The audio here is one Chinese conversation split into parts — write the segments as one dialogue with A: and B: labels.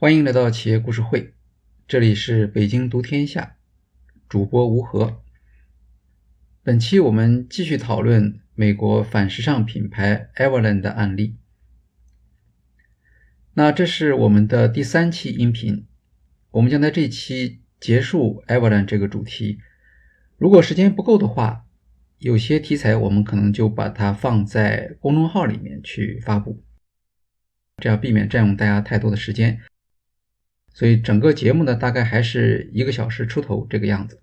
A: 欢迎来到企业故事会，这里是北京读天下，主播吴和。本期我们继续讨论美国反时尚品牌 Everland 的案例。那这是我们的第三期音频，我们将在这期结束 Everland 这个主题。如果时间不够的话，有些题材我们可能就把它放在公众号里面去发布，这样避免占用大家太多的时间。所以整个节目呢，大概还是一个小时出头这个样子。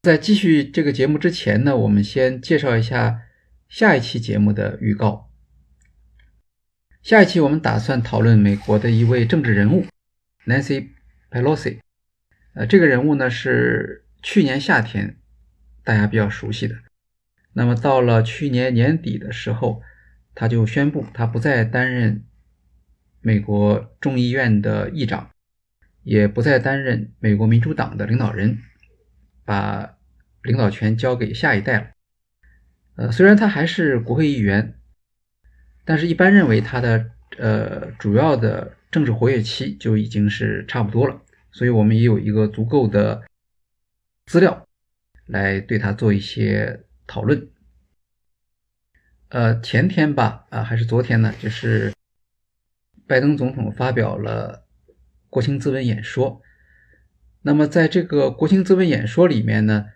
A: 在继续这个节目之前呢，我们先介绍一下下一期节目的预告。下一期我们打算讨论美国的一位政治人物 Nancy Pelosi。呃，这个人物呢是去年夏天大家比较熟悉的。那么到了去年年底的时候，他就宣布他不再担任。美国众议院的议长也不再担任美国民主党的领导人，把领导权交给下一代了。呃，虽然他还是国会议员，但是一般认为他的呃主要的政治活跃期就已经是差不多了。所以我们也有一个足够的资料来对他做一些讨论。呃，前天吧，啊，还是昨天呢，就是。拜登总统发表了国情咨文演说。那么，在这个国情咨文演说里面呢，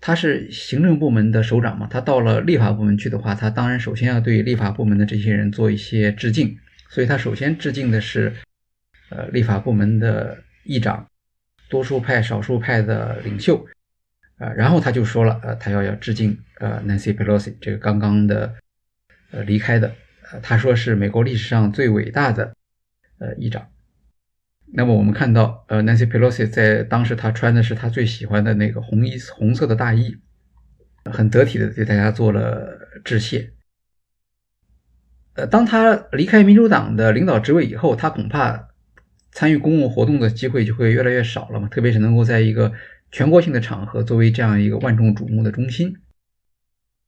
A: 他是行政部门的首长嘛，他到了立法部门去的话，他当然首先要对立法部门的这些人做一些致敬。所以他首先致敬的是，呃，立法部门的议长、多数派、少数派的领袖，啊，然后他就说了，呃，他要要致敬，呃，Nancy Pelosi 这个刚刚的，呃，离开的。他说是美国历史上最伟大的呃议长。那么我们看到，呃，Nancy Pelosi 在当时他穿的是他最喜欢的那个红衣红色的大衣，很得体的对大家做了致谢。呃，当他离开民主党的领导职位以后，他恐怕参与公共活动的机会就会越来越少了嘛，特别是能够在一个全国性的场合作为这样一个万众瞩目的中心。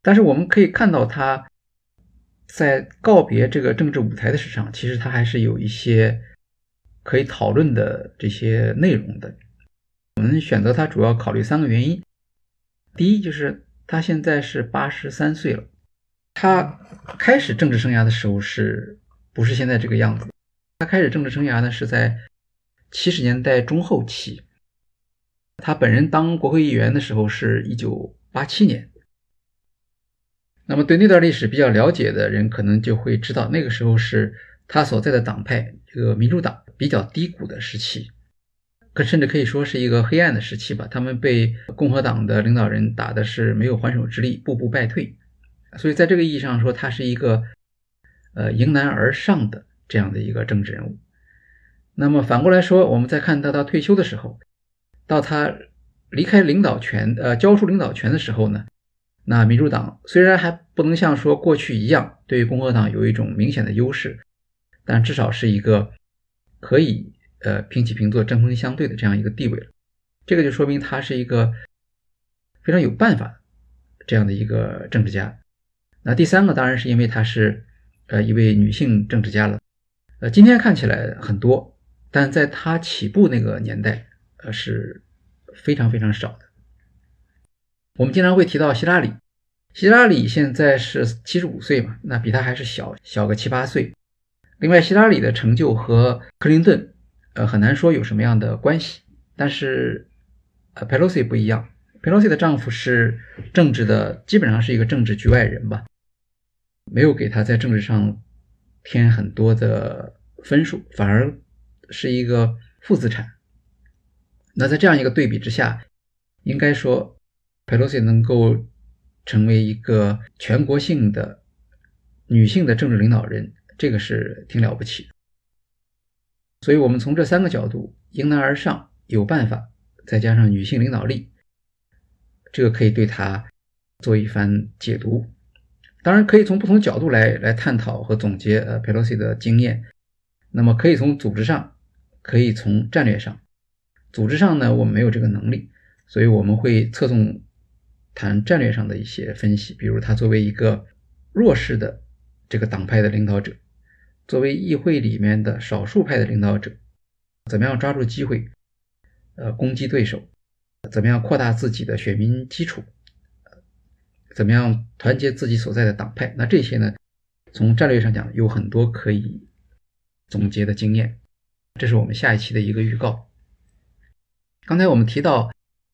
A: 但是我们可以看到他。在告别这个政治舞台的时上，其实他还是有一些可以讨论的这些内容的。我们选择他主要考虑三个原因：第一，就是他现在是八十三岁了，他开始政治生涯的时候是不是现在这个样子？他开始政治生涯呢是在七十年代中后期，他本人当国会议员的时候是一九八七年。那么，对那段历史比较了解的人，可能就会知道，那个时候是他所在的党派这个民主党比较低谷的时期，可甚至可以说是一个黑暗的时期吧。他们被共和党的领导人打的是没有还手之力，步步败退。所以，在这个意义上说，他是一个呃迎难而上的这样的一个政治人物。那么反过来说，我们再看到他退休的时候，到他离开领导权呃交出领导权的时候呢？那民主党虽然还不能像说过去一样对于共和党有一种明显的优势，但至少是一个可以呃平起平坐、针锋相对的这样一个地位了。这个就说明他是一个非常有办法这样的一个政治家。那第三个当然是因为他是呃一位女性政治家了。呃，今天看起来很多，但在他起步那个年代，呃是非常非常少的。我们经常会提到希拉里，希拉里现在是七十五岁嘛，那比他还是小小个七八岁。另外，希拉里的成就和克林顿，呃，很难说有什么样的关系。但是，呃，佩洛西不一样，佩洛西的丈夫是政治的，基本上是一个政治局外人吧，没有给他在政治上添很多的分数，反而是一个负资产。那在这样一个对比之下，应该说。Pelosi 能够成为一个全国性的女性的政治领导人，这个是挺了不起的。所以，我们从这三个角度迎难而上，有办法，再加上女性领导力，这个可以对她做一番解读。当然，可以从不同角度来来探讨和总结呃 Pelosi 的经验。那么，可以从组织上，可以从战略上。组织上呢，我们没有这个能力，所以我们会侧重。谈战略上的一些分析，比如他作为一个弱势的这个党派的领导者，作为议会里面的少数派的领导者，怎么样抓住机会，呃，攻击对手，怎么样扩大自己的选民基础，怎么样团结自己所在的党派？那这些呢，从战略上讲，有很多可以总结的经验。这是我们下一期的一个预告。刚才我们提到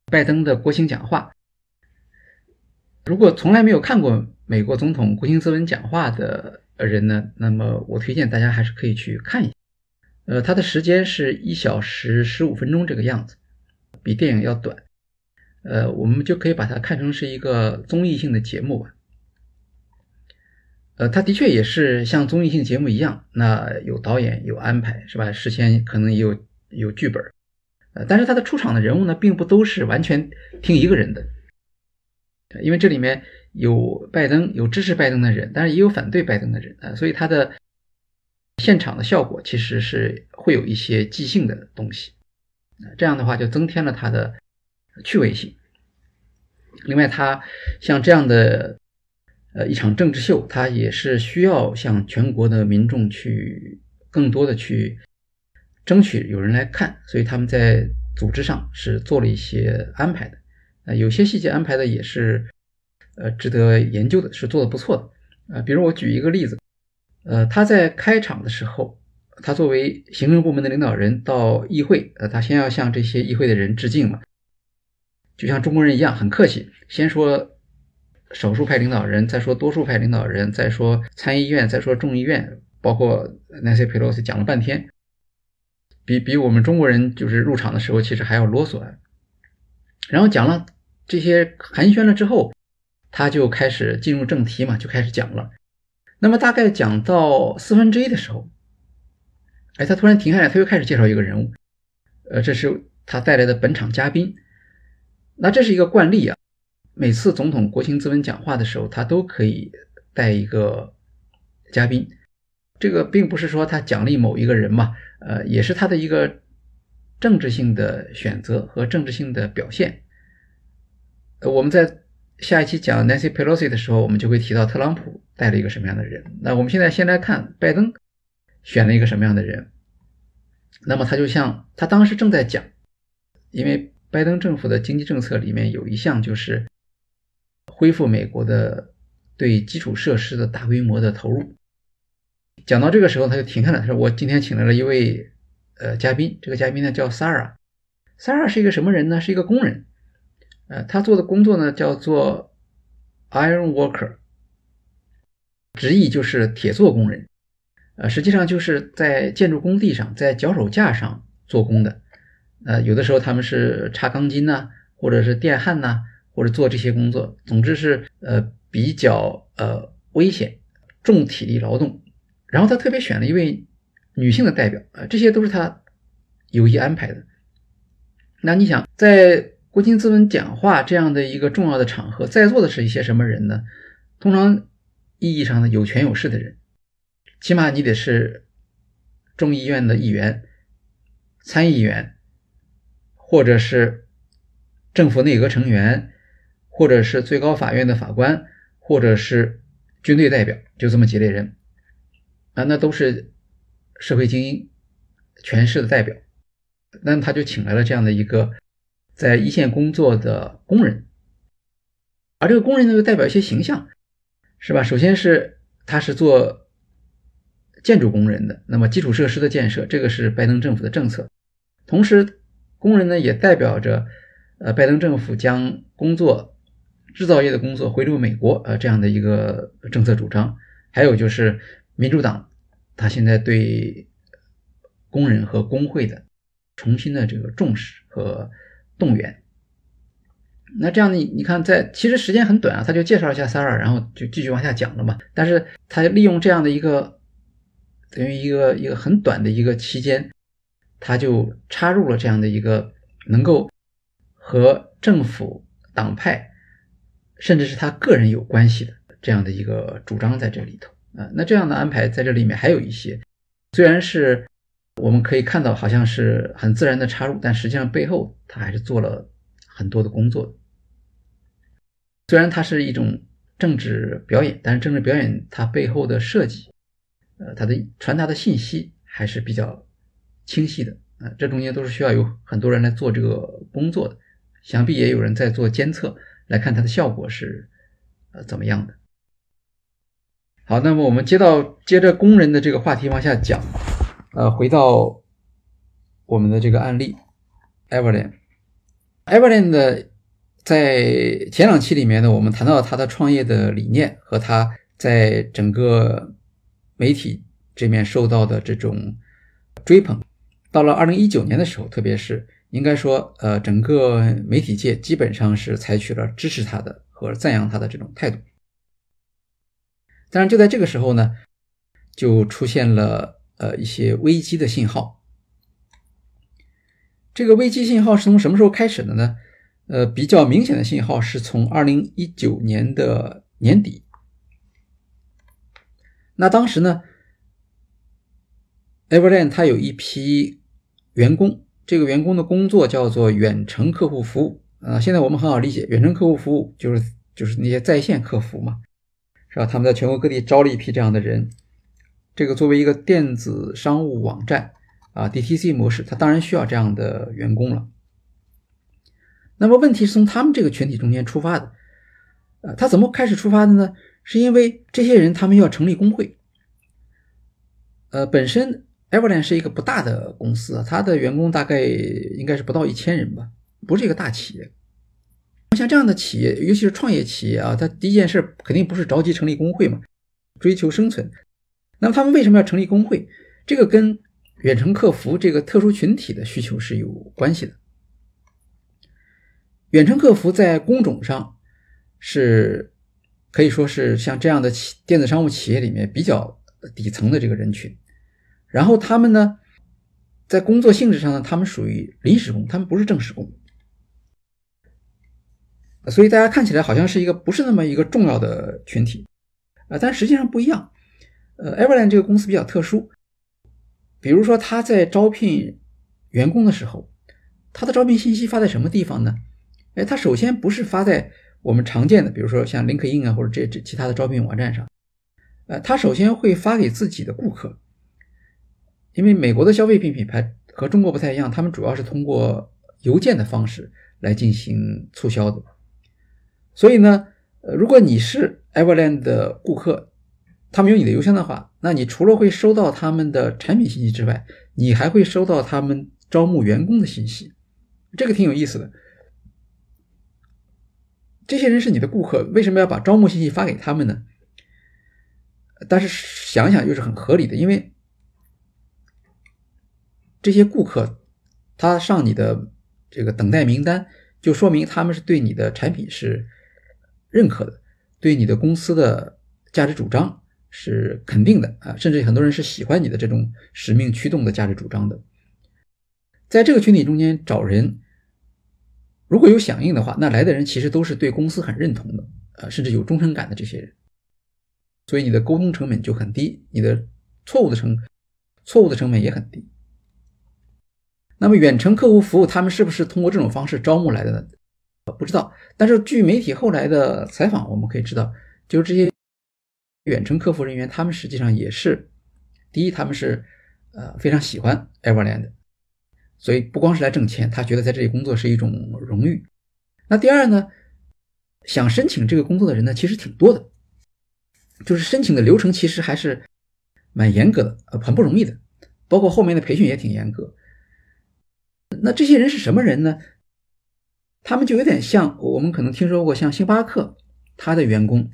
A: 拜登的国情讲话，如果从来没有看过美国总统国情咨文讲话的人呢，那么我推荐大家还是可以去看一下。呃，它的时间是一小时十五分钟这个样子，比电影要短。呃，我们就可以把它看成是一个综艺性的节目吧。呃，它的确也是像综艺性节目一样，那有导演有安排是吧？事先可能也有有剧本。呃，但是他的出场的人物呢，并不都是完全听一个人的，因为这里面有拜登，有支持拜登的人，但是也有反对拜登的人啊，所以他的现场的效果其实是会有一些即兴的东西，这样的话就增添了他的趣味性。另外，他像这样的呃一场政治秀，他也是需要向全国的民众去更多的去。争取有人来看，所以他们在组织上是做了一些安排的。呃，有些细节安排的也是，呃，值得研究的，是做的不错的。呃，比如我举一个例子，呃，他在开场的时候，他作为行政部门的领导人到议会，呃，他先要向这些议会的人致敬嘛，就像中国人一样，很客气，先说少数派领导人，再说多数派领导人，再说参议院，再说众议院，包括 Nancy Pelosi 讲了半天。比比我们中国人就是入场的时候其实还要啰嗦，然后讲了这些寒暄了之后，他就开始进入正题嘛，就开始讲了。那么大概讲到四分之一的时候，哎，他突然停下来，他又开始介绍一个人物，呃，这是他带来的本场嘉宾。那这是一个惯例啊，每次总统国情咨文讲话的时候，他都可以带一个嘉宾。这个并不是说他奖励某一个人嘛。呃，也是他的一个政治性的选择和政治性的表现。呃，我们在下一期讲 Nancy Pelosi 的时候，我们就会提到特朗普带了一个什么样的人。那我们现在先来看拜登选了一个什么样的人。那么他就像他当时正在讲，因为拜登政府的经济政策里面有一项就是恢复美国的对基础设施的大规模的投入。讲到这个时候，他就停下来，他说：“我今天请来了一位呃嘉宾，这个嘉宾呢叫 Sarah。Sarah 是一个什么人呢？是一个工人。呃，他做的工作呢叫做 Iron Worker，直译就是铁做工人。呃，实际上就是在建筑工地上，在脚手架上做工的。呃，有的时候他们是插钢筋呐，或者是电焊呐，或者做这些工作。总之是呃比较呃危险，重体力劳动。”然后他特别选了一位女性的代表啊，这些都是他有意安排的。那你想，在国情咨文讲话这样的一个重要的场合，在座的是一些什么人呢？通常意义上的有权有势的人，起码你得是众议院的议员、参议员，或者是政府内阁成员，或者是最高法院的法官，或者是军队代表，就这么几类人。啊，那都是社会精英、权势的代表，那他就请来了这样的一个在一线工作的工人，而这个工人呢又代表一些形象，是吧？首先是他是做建筑工人的，那么基础设施的建设，这个是拜登政府的政策，同时工人呢也代表着呃拜登政府将工作制造业的工作回流美国呃这样的一个政策主张，还有就是民主党。他现在对工人和工会的重新的这个重视和动员，那这样你你看，在其实时间很短啊，他就介绍一下 Sarah，然后就继续往下讲了嘛。但是他利用这样的一个等于一个一个很短的一个期间，他就插入了这样的一个能够和政府党派甚至是他个人有关系的这样的一个主张在这里头。啊，那这样的安排在这里面还有一些，虽然是我们可以看到好像是很自然的插入，但实际上背后他还是做了很多的工作。虽然它是一种政治表演，但是政治表演它背后的设计，呃，它的传达的信息还是比较清晰的啊。这中间都是需要有很多人来做这个工作的，想必也有人在做监测，来看它的效果是呃怎么样的。好，那么我们接到接着工人的这个话题往下讲，呃，回到我们的这个案例，Evelyn，Evelyn 的在前两期里面呢，我们谈到他的创业的理念和他在整个媒体这面受到的这种追捧。到了二零一九年的时候，特别是应该说，呃，整个媒体界基本上是采取了支持他的和赞扬他的这种态度。当然，就在这个时候呢，就出现了呃一些危机的信号。这个危机信号是从什么时候开始的呢？呃，比较明显的信号是从二零一九年的年底。那当时呢，Everland 它有一批员工，这个员工的工作叫做远程客户服务啊。现在我们很好理解，远程客户服务就是就是那些在线客服嘛。是吧？他们在全国各地招了一批这样的人。这个作为一个电子商务网站啊，DTC 模式，它当然需要这样的员工了。那么问题是从他们这个群体中间出发的。呃，他怎么开始出发的呢？是因为这些人他们要成立工会。呃，本身 Everland 是一个不大的公司啊，它的员工大概应该是不到一千人吧，不是一个大企业。像这样的企业，尤其是创业企业啊，他第一件事肯定不是着急成立工会嘛，追求生存。那么他们为什么要成立工会？这个跟远程客服这个特殊群体的需求是有关系的。远程客服在工种上是可以说是像这样的企电子商务企业里面比较底层的这个人群。然后他们呢，在工作性质上呢，他们属于临时工，他们不是正式工。所以大家看起来好像是一个不是那么一个重要的群体，啊，但实际上不一样。呃，Everland 这个公司比较特殊，比如说他在招聘员工的时候，他的招聘信息发在什么地方呢？哎，他首先不是发在我们常见的，比如说像 LinkedIn 啊或者这这其他的招聘网站上，呃，他首先会发给自己的顾客，因为美国的消费品品牌和中国不太一样，他们主要是通过邮件的方式来进行促销的。所以呢，呃，如果你是 Everland 的顾客，他们有你的邮箱的话，那你除了会收到他们的产品信息之外，你还会收到他们招募员工的信息，这个挺有意思的。这些人是你的顾客，为什么要把招募信息发给他们呢？但是想想又是很合理的，因为这些顾客他上你的这个等待名单，就说明他们是对你的产品是。认可的，对你的公司的价值主张是肯定的啊，甚至很多人是喜欢你的这种使命驱动的价值主张的。在这个群体中间找人，如果有响应的话，那来的人其实都是对公司很认同的，呃，甚至有忠诚感的这些人。所以你的沟通成本就很低，你的错误的成错误的成本也很低。那么远程客户服务，他们是不是通过这种方式招募来的呢？不知道，但是据媒体后来的采访，我们可以知道，就是这些远程客服人员，他们实际上也是，第一，他们是呃非常喜欢 Everland，所以不光是来挣钱，他觉得在这里工作是一种荣誉。那第二呢，想申请这个工作的人呢，其实挺多的，就是申请的流程其实还是蛮严格的，呃，很不容易的，包括后面的培训也挺严格。那这些人是什么人呢？他们就有点像我们可能听说过，像星巴克，他的员工，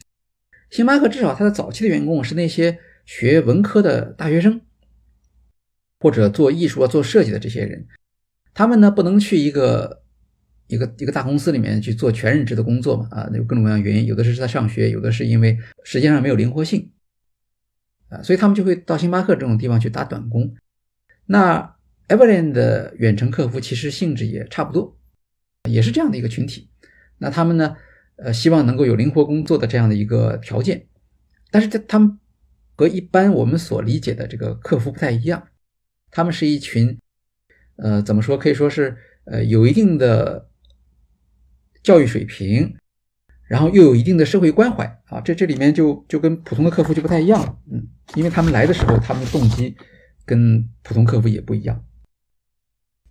A: 星巴克至少他的早期的员工是那些学文科的大学生，或者做艺术啊、做设计的这些人，他们呢不能去一个一个一个大公司里面去做全任职的工作嘛啊，有各种各样原因，有的是在上学，有的是因为时间上没有灵活性啊，所以他们就会到星巴克这种地方去打短工。那 Evelyn 的远程客服其实性质也差不多。也是这样的一个群体，那他们呢？呃，希望能够有灵活工作的这样的一个条件，但是他他们和一般我们所理解的这个客服不太一样，他们是一群，呃，怎么说？可以说是呃有一定的教育水平，然后又有一定的社会关怀啊，这这里面就就跟普通的客服就不太一样了，嗯，因为他们来的时候，他们的动机跟普通客服也不一样，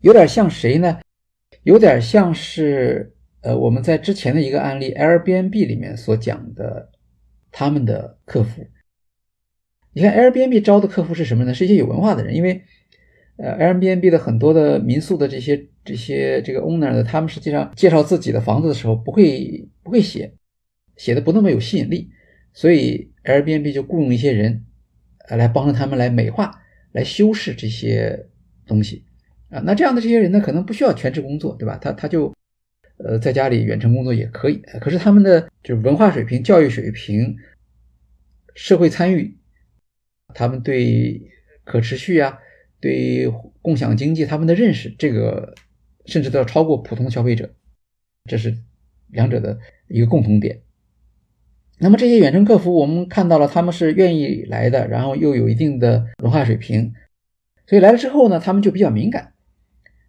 A: 有点像谁呢？有点像是呃我们在之前的一个案例 Airbnb 里面所讲的他们的客服。你看 Airbnb 招的客户是什么呢？是一些有文化的人，因为呃 Airbnb 的很多的民宿的这些这些这个 owner 呢，他们实际上介绍自己的房子的时候不会不会写。写的不那么有吸引力，所以 Airbnb 就雇佣一些人，呃，来帮助他们来美化、来修饰这些东西啊。那这样的这些人呢，可能不需要全职工作，对吧？他他就呃在家里远程工作也可以。可是他们的就是文化水平、教育水平、社会参与，他们对可持续啊、对共享经济他们的认识，这个甚至都要超过普通消费者，这是两者的一个共同点。那么这些远程客服，我们看到了他们是愿意来的，然后又有一定的文化水平，所以来了之后呢，他们就比较敏感。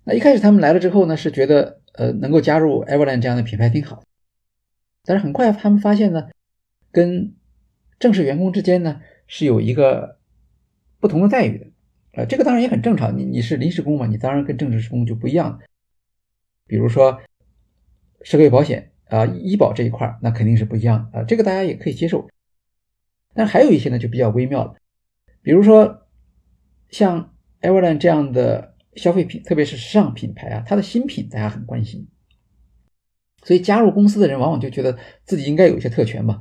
A: 那一开始他们来了之后呢，是觉得呃能够加入 Everland 这样的品牌挺好，但是很快他们发现呢，跟正式员工之间呢是有一个不同的待遇的。呃，这个当然也很正常，你你是临时工嘛，你当然跟正式工就不一样。比如说社会保险。啊，医保这一块那肯定是不一样啊，这个大家也可以接受。但还有一些呢，就比较微妙了，比如说像 Everland 这样的消费品，特别是时尚品牌啊，它的新品大家很关心，所以加入公司的人往往就觉得自己应该有一些特权吧，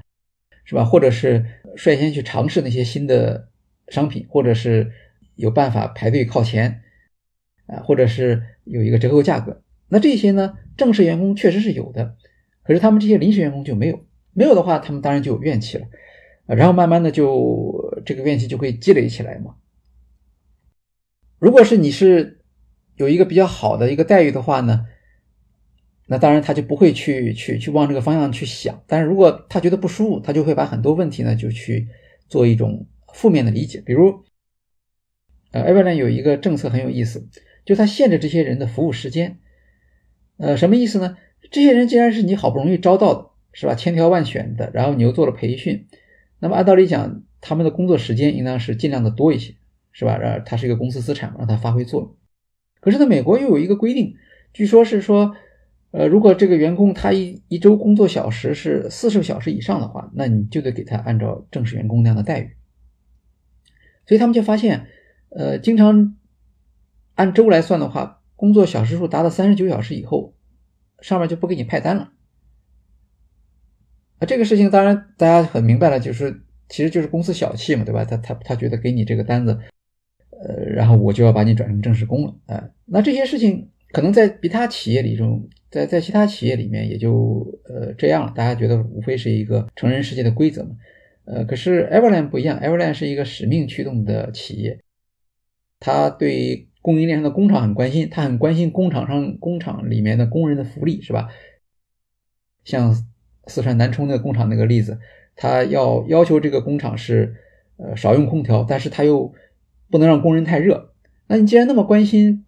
A: 是吧？或者是率先去尝试那些新的商品，或者是有办法排队靠前啊，或者是有一个折扣价格。那这些呢，正式员工确实是有的。可是他们这些临时员工就没有，没有的话，他们当然就有怨气了，然后慢慢的就这个怨气就会积累起来嘛。如果是你是有一个比较好的一个待遇的话呢，那当然他就不会去去去往这个方向去想。但是如果他觉得不舒服，他就会把很多问题呢就去做一种负面的理解。比如，呃，Everland 有一个政策很有意思，就它限制这些人的服务时间。呃，什么意思呢？这些人既然是你好不容易招到的，是吧？千挑万选的，然后你又做了培训，那么按道理讲，他们的工作时间应当是尽量的多一些，是吧？让他是一个公司资产，让他发挥作用。可是呢，美国又有一个规定，据说是说，呃，如果这个员工他一一周工作小时是四十个小时以上的话，那你就得给他按照正式员工那样的待遇。所以他们就发现，呃，经常按周来算的话，工作小时数达到三十九小时以后。上面就不给你派单了，啊，这个事情当然大家很明白了，就是其实就是公司小气嘛，对吧？他他他觉得给你这个单子，呃，然后我就要把你转成正式工了，啊，那这些事情可能在其他企业里中，在在其他企业里面也就呃这样了，大家觉得无非是一个成人世界的规则嘛，呃，可是 Everland 不一样，Everland 是一个使命驱动的企业，他对。供应链上的工厂很关心，他很关心工厂上工厂里面的工人的福利，是吧？像四川南充那个工厂那个例子，他要要求这个工厂是呃少用空调，但是他又不能让工人太热。那你既然那么关心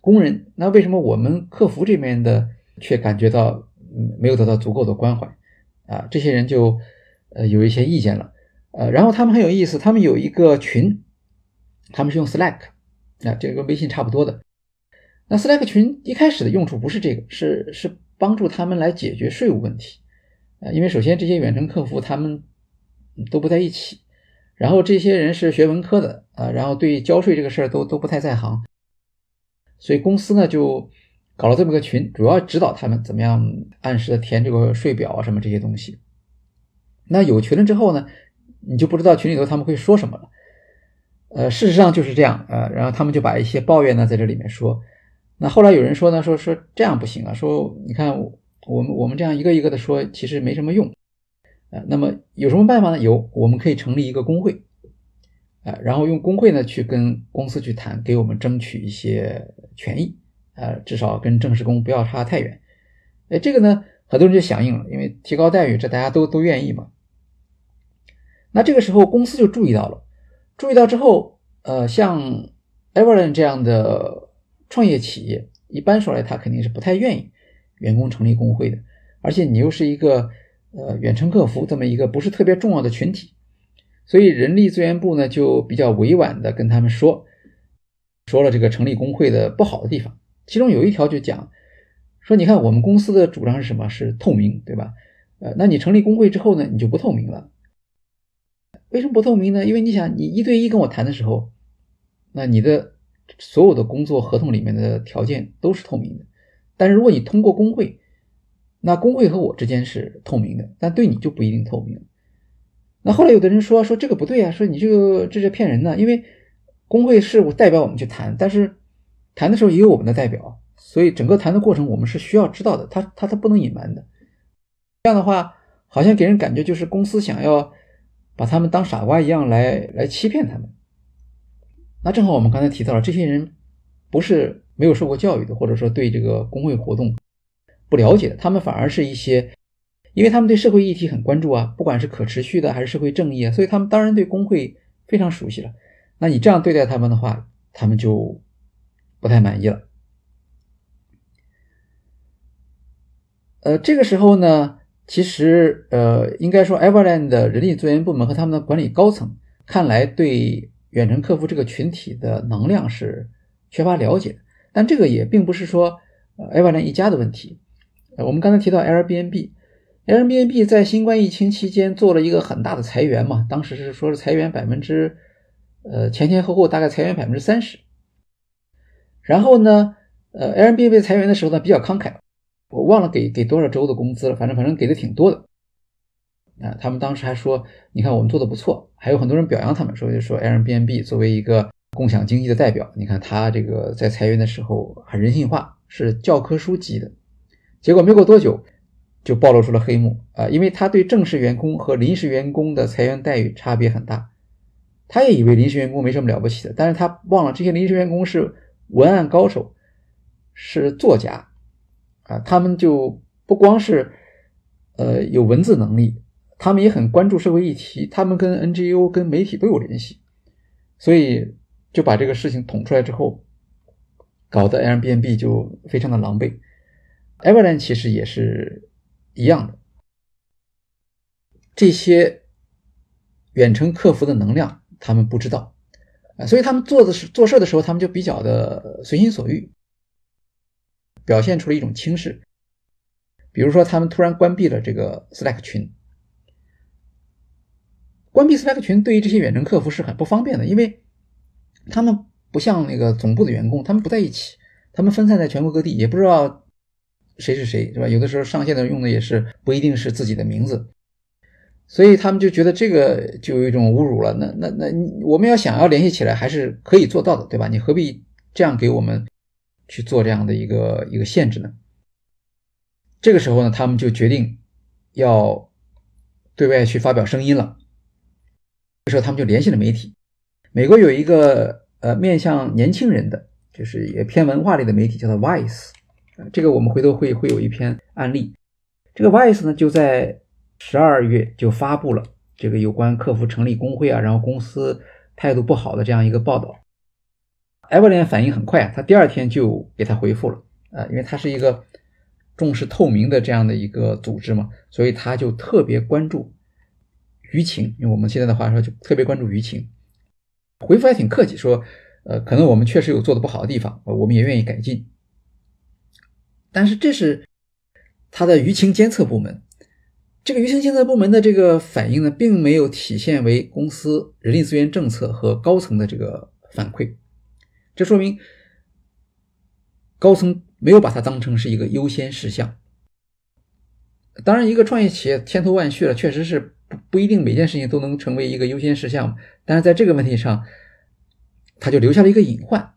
A: 工人，那为什么我们客服这边的却感觉到没有得到足够的关怀啊？这些人就呃有一些意见了，呃，然后他们很有意思，他们有一个群，他们是用 Slack。啊这个跟微信差不多的。那 Slack 群一开始的用处不是这个，是是帮助他们来解决税务问题。呃，因为首先这些远程客服他们都不在一起，然后这些人是学文科的啊，然后对交税这个事儿都都不太在行，所以公司呢就搞了这么个群，主要指导他们怎么样按时的填这个税表啊什么这些东西。那有群了之后呢，你就不知道群里头他们会说什么了。呃，事实上就是这样，呃，然后他们就把一些抱怨呢在这里面说。那后来有人说呢，说说这样不行啊，说你看我们我们这样一个一个的说，其实没什么用。那么有什么办法呢？有，我们可以成立一个工会，啊，然后用工会呢去跟公司去谈，给我们争取一些权益，呃，至少跟正式工不要差太远。哎，这个呢，很多人就响应了，因为提高待遇，这大家都都愿意嘛。那这个时候公司就注意到了。注意到之后，呃，像 Everland 这样的创业企业，一般说来，他肯定是不太愿意员工成立工会的。而且你又是一个呃远程客服这么一个不是特别重要的群体，所以人力资源部呢就比较委婉的跟他们说，说了这个成立工会的不好的地方，其中有一条就讲说，你看我们公司的主张是什么？是透明，对吧？呃，那你成立工会之后呢，你就不透明了。为什么不透明呢？因为你想，你一对一跟我谈的时候，那你的所有的工作合同里面的条件都是透明的。但是如果你通过工会，那工会和我之间是透明的，但对你就不一定透明。那后来有的人说说这个不对啊，说你这个这是骗人的，因为工会是代表我们去谈，但是谈的时候也有我们的代表，所以整个谈的过程我们是需要知道的，他他他不能隐瞒的。这样的话，好像给人感觉就是公司想要把他们当傻瓜一样来来欺骗他们。那正好我们刚才提到了，这些人不是没有受过教育的，或者说对这个工会活动。不了解，他们反而是一些，因为他们对社会议题很关注啊，不管是可持续的还是社会正义啊，所以他们当然对工会非常熟悉了。那你这样对待他们的话，他们就不太满意了。呃，这个时候呢，其实呃，应该说，Everland 的人力资源部门和他们的管理高层，看来对远程客服这个群体的能量是缺乏了解。但这个也并不是说 Everland 一家的问题。我们刚才提到 Airbnb，Airbnb 在新冠疫情期间做了一个很大的裁员嘛，当时是说是裁员百分之，呃前前后后大概裁员百分之三十。然后呢，呃 Airbnb 裁员的时候呢比较慷慨，我忘了给给多少周的工资了，反正反正给的挺多的。啊，他们当时还说，你看我们做的不错，还有很多人表扬他们，说就说 Airbnb 作为一个共享经济的代表，你看他这个在裁员的时候很人性化，是教科书级的。结果没过多久，就暴露出了黑幕啊！因为他对正式员工和临时员工的裁员待遇差别很大，他也以为临时员工没什么了不起的，但是他忘了这些临时员工是文案高手，是作家啊！他们就不光是呃有文字能力，他们也很关注社会议题，他们跟 NGO、跟媒体都有联系，所以就把这个事情捅出来之后，搞得 Airbnb 就非常的狼狈。Everland 其实也是一样的，这些远程客服的能量他们不知道啊，所以他们做的是做事的时候，他们就比较的随心所欲，表现出了一种轻视。比如说，他们突然关闭了这个 Slack 群，关闭 Slack 群对于这些远程客服是很不方便的，因为他们不像那个总部的员工，他们不在一起，他们分散在全国各地，也不知道。谁是谁，是吧？有的时候上线的用的也是不一定是自己的名字，所以他们就觉得这个就有一种侮辱了。那那那，我们要想要联系起来，还是可以做到的，对吧？你何必这样给我们去做这样的一个一个限制呢？这个时候呢，他们就决定要对外去发表声音了。这时候他们就联系了媒体。美国有一个呃面向年轻人的，就是也偏文化类的媒体，叫做 Vice。这个我们回头会会有一篇案例。这个 Vice 呢，就在十二月就发布了这个有关客服成立工会啊，然后公司态度不好的这样一个报道。埃博林反应很快啊，他第二天就给他回复了啊，因为他是一个重视透明的这样的一个组织嘛，所以他就特别关注舆情，用我们现在的话说，就特别关注舆情。回复还挺客气，说呃，可能我们确实有做的不好的地方，我们也愿意改进。但是这是他的舆情监测部门，这个舆情监测部门的这个反应呢，并没有体现为公司人力资源政策和高层的这个反馈，这说明高层没有把它当成是一个优先事项。当然，一个创业企业千头万绪了，确实是不不一定每件事情都能成为一个优先事项，但是在这个问题上，他就留下了一个隐患。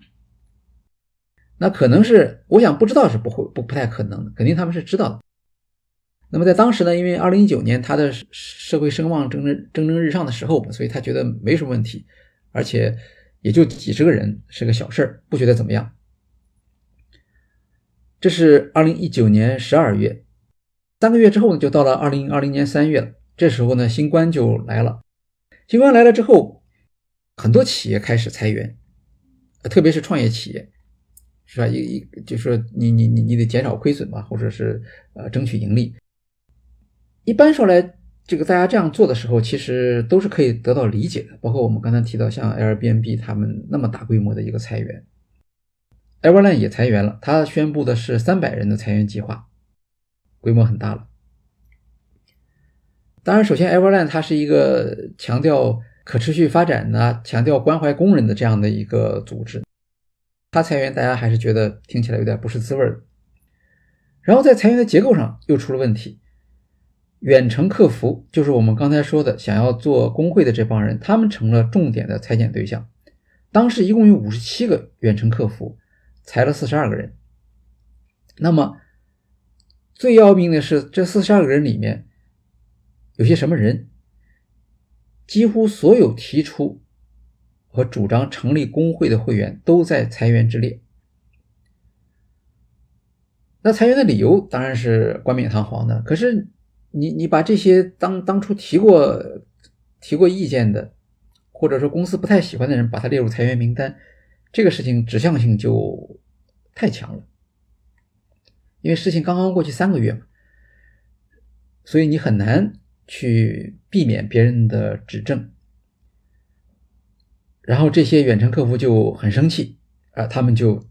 A: 那可能是，我想不知道是不会不不太可能的，肯定他们是知道的。那么在当时呢，因为二零一九年他的社会声望蒸蒸蒸蒸日上的时候，所以他觉得没什么问题，而且也就几十个人是个小事儿，不觉得怎么样。这是二零一九年十二月，三个月之后呢，就到了二零二零年三月了。这时候呢，新冠就来了。新冠来了之后，很多企业开始裁员，特别是创业企业。是吧？一一就是说，你你你你得减少亏损嘛，或者是呃争取盈利。一般说来，这个大家这样做的时候，其实都是可以得到理解的。包括我们刚才提到，像 Airbnb 他们那么大规模的一个裁员，Everland 也裁员了，他宣布的是三百人的裁员计划，规模很大了。当然，首先 Everland 它是一个强调可持续发展的、强调关怀工人的这样的一个组织，它裁员，大家还是觉得听起来有点不是滋味的。然后在裁员的结构上又出了问题。远程客服就是我们刚才说的，想要做工会的这帮人，他们成了重点的裁减对象。当时一共有五十七个远程客服，裁了四十二个人。那么最要命的是，这四十二个人里面有些什么人？几乎所有提出和主张成立工会的会员都在裁员之列。那裁员的理由当然是冠冕堂皇的，可是。你你把这些当当初提过提过意见的，或者说公司不太喜欢的人，把他列入裁员名单，这个事情指向性就太强了。因为事情刚刚过去三个月嘛，所以你很难去避免别人的指正。然后这些远程客服就很生气啊，他们就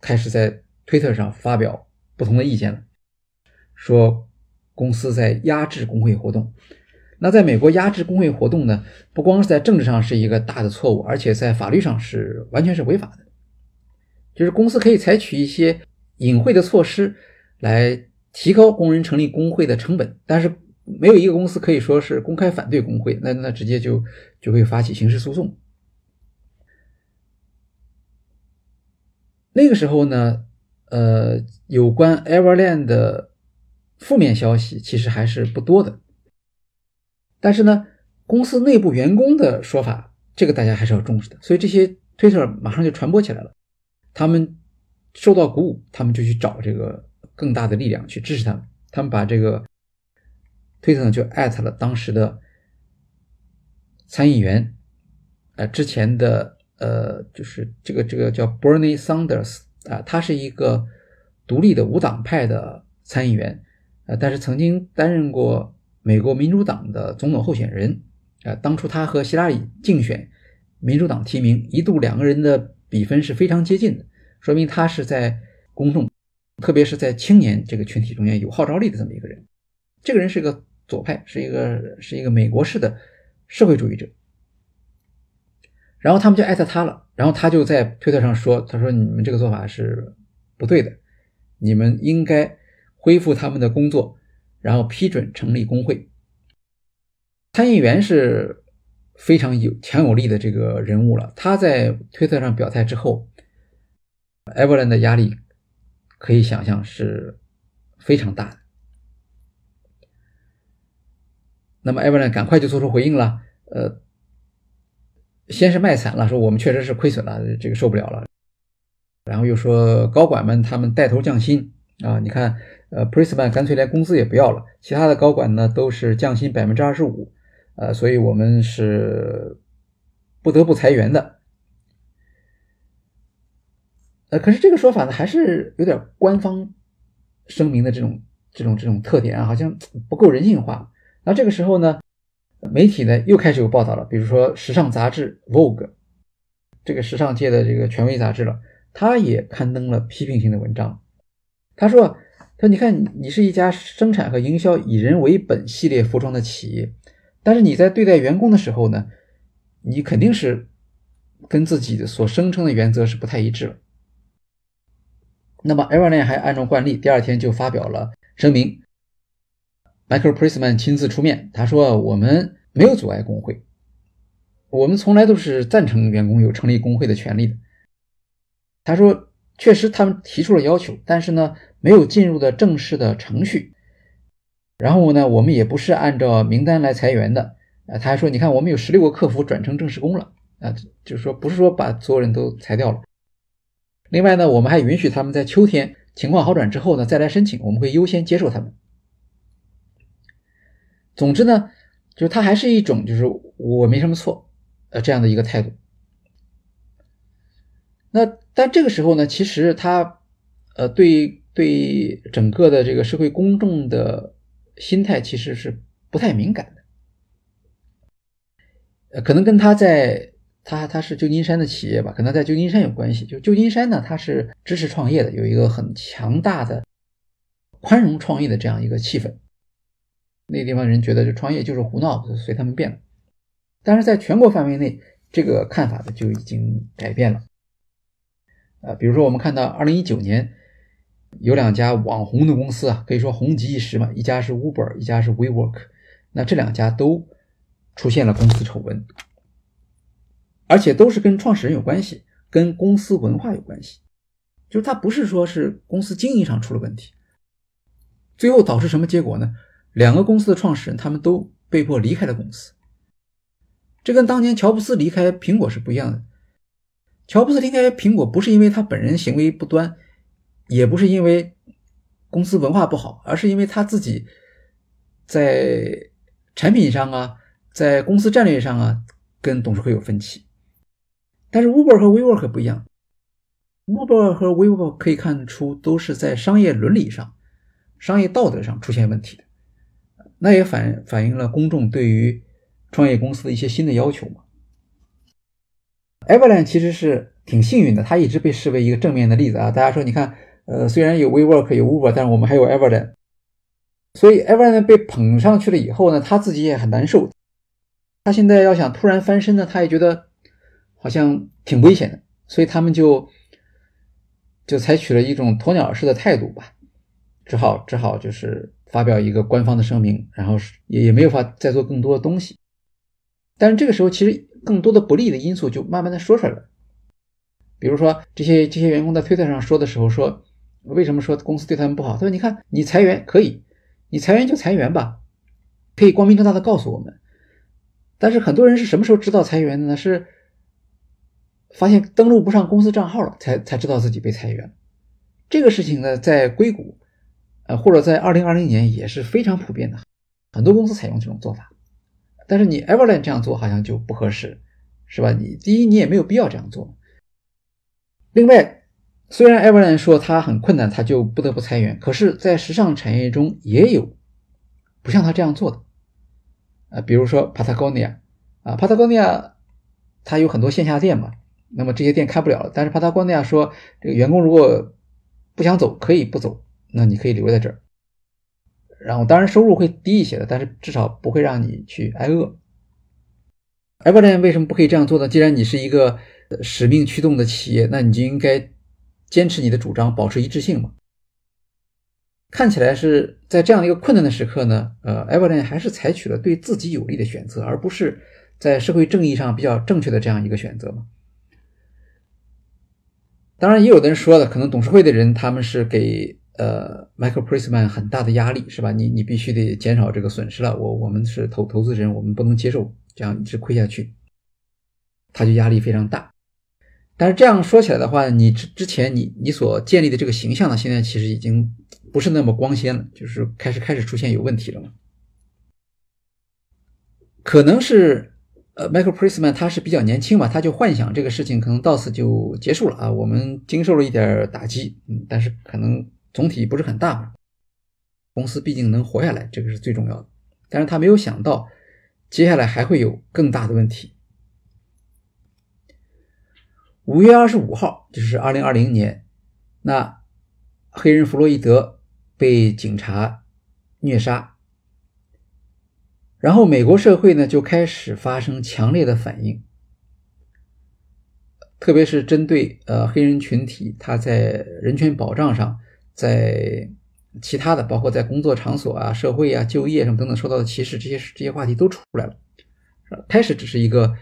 A: 开始在推特上发表不同的意见了，说。公司在压制工会活动，那在美国压制工会活动呢？不光是在政治上是一个大的错误，而且在法律上是完全是违法的。就是公司可以采取一些隐晦的措施来提高工人成立工会的成本，但是没有一个公司可以说是公开反对工会，那那直接就就会发起刑事诉讼。那个时候呢，呃，有关 Everland 的。负面消息其实还是不多的，但是呢，公司内部员工的说法，这个大家还是要重视的。所以这些推特马上就传播起来了，他们受到鼓舞，他们就去找这个更大的力量去支持他们。他们把这个推特呢就艾特了当时的参议员，呃，之前的呃，就是这个这个叫 Bernie Sanders 啊，他是一个独立的无党派的参议员。呃，但是曾经担任过美国民主党的总统候选人，呃，当初他和希拉里竞选民主党提名，一度两个人的比分是非常接近的，说明他是在公众，特别是在青年这个群体中间有号召力的这么一个人。这个人是个左派，是一个是一个美国式的社会主义者。然后他们就艾特他了，然后他就在推特上说：“他说你们这个做法是不对的，你们应该。”恢复他们的工作，然后批准成立工会。参议员是非常有强有力的这个人物了。他在推特上表态之后，e v e r y n 的压力可以想象是非常大的。那么 e v e r y n 赶快就做出回应了，呃，先是卖惨了，说我们确实是亏损了，这个受不了了。然后又说高管们他们带头降薪啊，你看。呃 p r i s m a n 干脆连工资也不要了，其他的高管呢都是降薪百分之二十五，呃，所以我们是不得不裁员的。呃，可是这个说法呢，还是有点官方声明的这种这种这种特点啊，好像不够人性化。那这个时候呢，媒体呢又开始有报道了，比如说时尚杂志 Vogue，这个时尚界的这个权威杂志了，他也刊登了批评性的文章，他说。他说你看，你是一家生产和营销以人为本系列服装的企业，但是你在对待员工的时候呢，你肯定是跟自己的所声称的原则是不太一致了。那么 e v e r l a n 还按照惯例，第二天就发表了声明，Michael Prisman 亲自出面，他说我们没有阻碍工会，我们从来都是赞成员工有成立工会的权利的。他说。确实，他们提出了要求，但是呢，没有进入的正式的程序。然后呢，我们也不是按照名单来裁员的。啊，他还说，你看，我们有十六个客服转成正式工了。啊，就是说，不是说把所有人都裁掉了。另外呢，我们还允许他们在秋天情况好转之后呢，再来申请，我们会优先接受他们。总之呢，就是他还是一种，就是我没什么错，呃，这样的一个态度。那但这个时候呢，其实他，呃，对对整个的这个社会公众的心态其实是不太敏感的。呃，可能跟他在他他是旧金山的企业吧，可能在旧金山有关系。就旧金山呢，它是支持创业的，有一个很强大的宽容创业的这样一个气氛。那地方人觉得这创业就是胡闹，就随他们便了。但是在全国范围内，这个看法呢就已经改变了。呃，比如说我们看到二零一九年有两家网红的公司啊，可以说红极一时嘛，一家是 Uber，一家是 WeWork。那这两家都出现了公司丑闻。而且都是跟创始人有关系，跟公司文化有关系，就是他不是说是公司经营上出了问题，最后导致什么结果呢？两个公司的创始人他们都被迫离开了公司，这跟当年乔布斯离开苹果是不一样的。乔布斯离开苹果不是因为他本人行为不端，也不是因为公司文化不好，而是因为他自己在产品上啊，在公司战略上啊，跟董事会有分歧。但是 Uber 和 WeWork 不一样，Uber 和 WeWork 可以看出都是在商业伦理上、商业道德上出现问题的，那也反反映了公众对于创业公司的一些新的要求嘛。Everland 其实是挺幸运的，它一直被视为一个正面的例子啊。大家说，你看，呃，虽然有 WeWork 有 Uber，但是我们还有 Everland，所以 Everland 被捧上去了以后呢，他自己也很难受。他现在要想突然翻身呢，他也觉得。好像挺危险的，所以他们就就采取了一种鸵鸟式的态度吧，只好只好就是发表一个官方的声明，然后也也没有法再做更多的东西。但是这个时候，其实更多的不利的因素就慢慢的说出来了，比如说这些这些员工在推特上说的时候说，为什么说公司对他们不好？他说你看你裁员可以，你裁员就裁员吧，可以光明正大的告诉我们。但是很多人是什么时候知道裁员的呢？是。发现登录不上公司账号了，才才知道自己被裁员。这个事情呢，在硅谷，或者在二零二零年也是非常普遍的，很多公司采用这种做法。但是你 Everland 这样做好像就不合适，是吧？你第一，你也没有必要这样做。另外，虽然 Everland 说他很困难，他就不得不裁员，可是，在时尚产业中也有不像他这样做的，呃，比如说 Patagonia 啊，Patagonia 它有很多线下店嘛。那么这些店开不了了，但是 Patagonia 说，这个员工如果不想走，可以不走，那你可以留在这儿。然后当然收入会低一些的，但是至少不会让你去挨饿。Everland 为什么不可以这样做呢？既然你是一个使命驱动的企业，那你就应该坚持你的主张，保持一致性嘛。看起来是在这样的一个困难的时刻呢，呃，Everland 还是采取了对自己有利的选择，而不是在社会正义上比较正确的这样一个选择嘛。当然，也有的人说了，可能董事会的人他们是给呃 Michael Prisman 很大的压力，是吧？你你必须得减少这个损失了。我我们是投投资人，我们不能接受这样一直亏下去，他就压力非常大。但是这样说起来的话，你之之前你你所建立的这个形象呢，现在其实已经不是那么光鲜了，就是开始开始出现有问题了嘛？可能是。呃，Michael Prisman 他是比较年轻嘛，他就幻想这个事情可能到此就结束了啊。我们经受了一点打击，嗯，但是可能总体不是很大嘛。公司毕竟能活下来，这个是最重要的。但是他没有想到，接下来还会有更大的问题。五月二十五号，就是二零二零年，那黑人弗洛伊德被警察虐杀。然后美国社会呢就开始发生强烈的反应，特别是针对呃黑人群体，他在人权保障上，在其他的包括在工作场所啊、社会啊、就业什么等等受到的歧视，这些这些话题都出来了。开始只是一个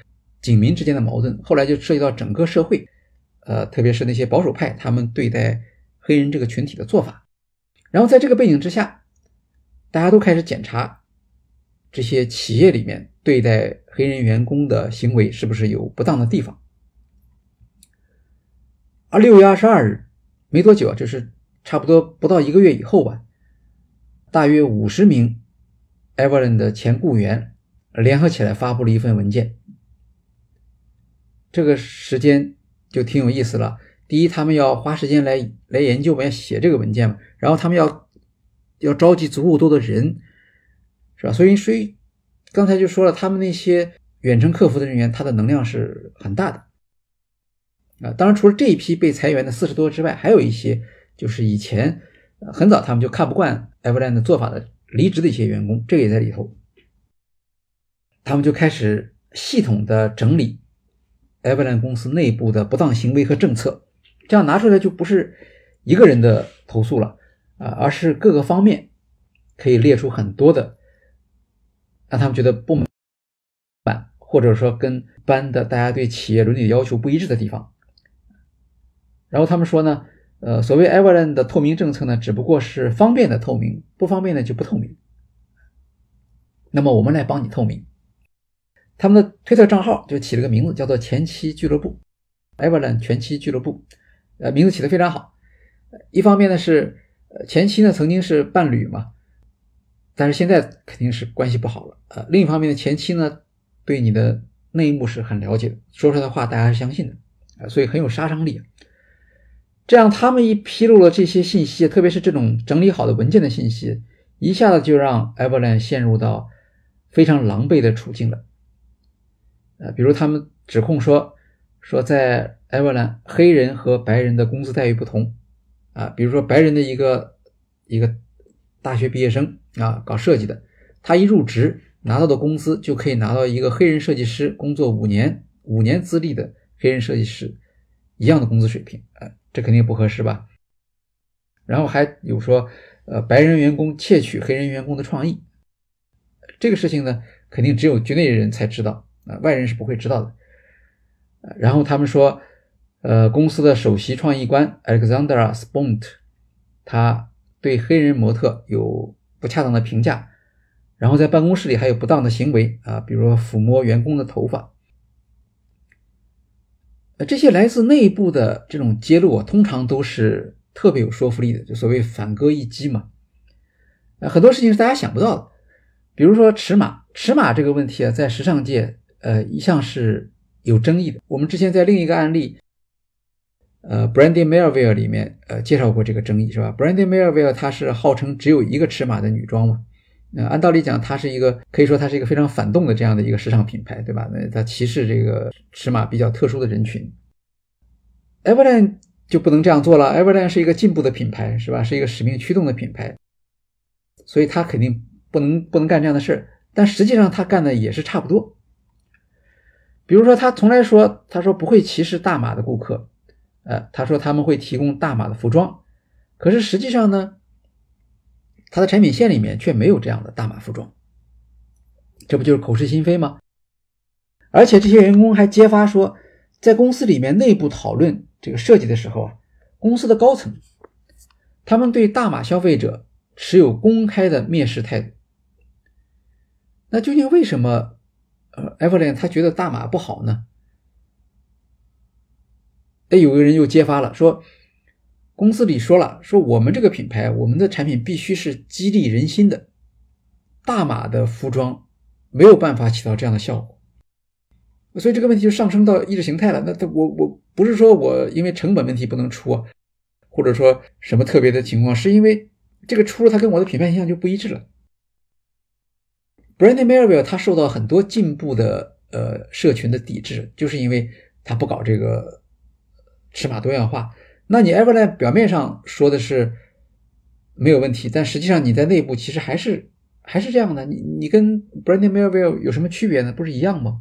A: 警民之间的矛盾，后来就涉及到整个社会，呃，特别是那些保守派他们对待黑人这个群体的做法。然后在这个背景之下，大家都开始检查。这些企业里面对待黑人员工的行为是不是有不当的地方？而六月二十二日没多久啊，就是差不多不到一个月以后吧，大约五十名 e v e r l a n 的前雇员联合起来发布了一份文件。这个时间就挺有意思了。第一，他们要花时间来来研究，要写这个文件嘛，然后他们要要召集足够多的人。是吧？所以，所以刚才就说了，他们那些远程客服的人员，他的能量是很大的啊。当然，除了这一批被裁员的四十多之外，还有一些就是以前很早他们就看不惯 Evelyn 的做法的离职的一些员工，这个也在里头。他们就开始系统的整理 Evelyn 公司内部的不当行为和政策，这样拿出来就不是一个人的投诉了啊，而是各个方面可以列出很多的。让他们觉得不满，或者说跟班的大家对企业伦理要求不一致的地方。然后他们说呢，呃，所谓 Everland 的透明政策呢，只不过是方便的透明，不方便的就不透明。那么我们来帮你透明。他们的推特账号就起了个名字，叫做“前妻俱乐部 ”，Everland 前妻俱乐部，呃，名字起的非常好。一方面呢是，呃，前妻呢曾经是伴侣嘛。但是现在肯定是关系不好了呃。另一方面呢，前妻呢对你的内幕是很了解的，说出来的话大家是相信的啊，所以很有杀伤力。这样他们一披露了这些信息，特别是这种整理好的文件的信息，一下子就让 Everland 陷入到非常狼狈的处境了。呃，比如他们指控说，说在 Everland 黑人和白人的工资待遇不同啊，比如说白人的一个一个。大学毕业生啊，搞设计的，他一入职拿到的工资就可以拿到一个黑人设计师工作五年、五年资历的黑人设计师一样的工资水平啊，这肯定不合适吧？然后还有说，呃，白人员工窃取黑人员工的创意，这个事情呢，肯定只有局内人才知道啊，外人是不会知道的。然后他们说，呃，公司的首席创意官 Alexander Spont，他。对黑人模特有不恰当的评价，然后在办公室里还有不当的行为啊，比如说抚摸员工的头发。这些来自内部的这种揭露啊，通常都是特别有说服力的，就所谓反戈一击嘛。呃，很多事情是大家想不到的，比如说尺码，尺码这个问题啊，在时尚界呃一向是有争议的。我们之前在另一个案例。呃，Brandy Melville 里面呃介绍过这个争议是吧？Brandy Melville 她是号称只有一个尺码的女装嘛？那，按道理讲，它是一个可以说它是一个非常反动的这样的一个时尚品牌，对吧？那它歧视这个尺码比较特殊的人群。Everland 就不能这样做了，Everland 是一个进步的品牌是吧？是一个使命驱动的品牌，所以他肯定不能不能干这样的事儿。但实际上他干的也是差不多。比如说，他从来说他说不会歧视大码的顾客。呃，他说他们会提供大码的服装，可是实际上呢，他的产品线里面却没有这样的大码服装，这不就是口是心非吗？而且这些员工还揭发说，在公司里面内部讨论这个设计的时候啊，公司的高层他们对大码消费者持有公开的蔑视态度。那究竟为什么呃 Evelyn 他觉得大码不好呢？哎，有个人又揭发了，说公司里说了，说我们这个品牌，我们的产品必须是激励人心的，大码的服装没有办法起到这样的效果，所以这个问题就上升到意识形态了。那他我我不是说我因为成本问题不能出，或者说什么特别的情况，是因为这个出了，它跟我的品牌形象就不一致了。Brandy Melville 他受到很多进步的呃社群的抵制，就是因为他不搞这个。尺码多样化，那你 Everland 表面上说的是没有问题，但实际上你在内部其实还是还是这样的。你你跟 Brandy Melville 有什么区别呢？不是一样吗？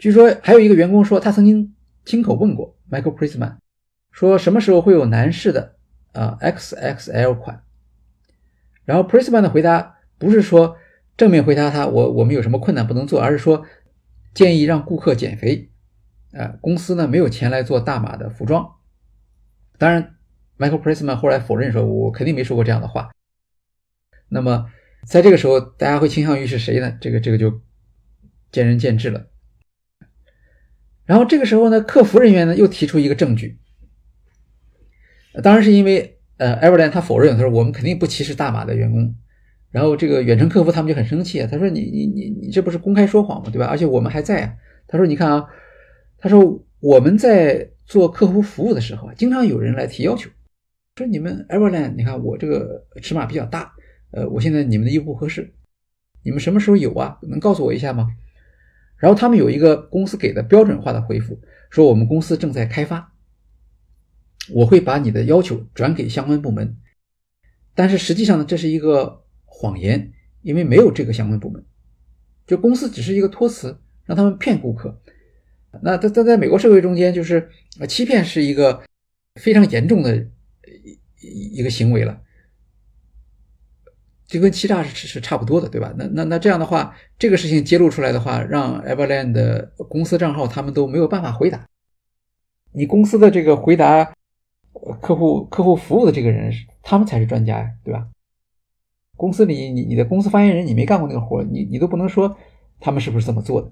A: 据说还有一个员工说，他曾经亲口问过 Michael Prisman，说什么时候会有男士的啊 XXL 款？然后 Prisman 的回答不是说正面回答他我我们有什么困难不能做，而是说建议让顾客减肥。呃，公司呢没有钱来做大码的服装。当然，Michael Prisman 后来否认说，我肯定没说过这样的话。那么，在这个时候，大家会倾向于是谁呢？这个这个就见仁见智了。然后这个时候呢，客服人员呢又提出一个证据，当然是因为呃，Everland 他否认，他说我们肯定不歧视大码的员工。然后这个远程客服他们就很生气啊，他说你你你你这不是公开说谎吗？对吧？而且我们还在啊。他说你看啊。他说：“我们在做客户服务的时候啊，经常有人来提要求，说你们 Everland，你看我这个尺码比较大，呃，我现在你们的衣服不合适，你们什么时候有啊？能告诉我一下吗？然后他们有一个公司给的标准化的回复，说我们公司正在开发，我会把你的要求转给相关部门。但是实际上呢，这是一个谎言，因为没有这个相关部门，就公司只是一个托词，让他们骗顾客。那在在在美国社会中间，就是欺骗是一个非常严重的一一个行为了。就跟欺诈是是差不多的，对吧？那那那这样的话，这个事情揭露出来的话，让 Everland 的公司账号他们都没有办法回答。你公司的这个回答客户客户服务的这个人，他们才是专家呀，对吧？公司里你你的公司发言人你没干过那个活，你你都不能说他们是不是这么做的。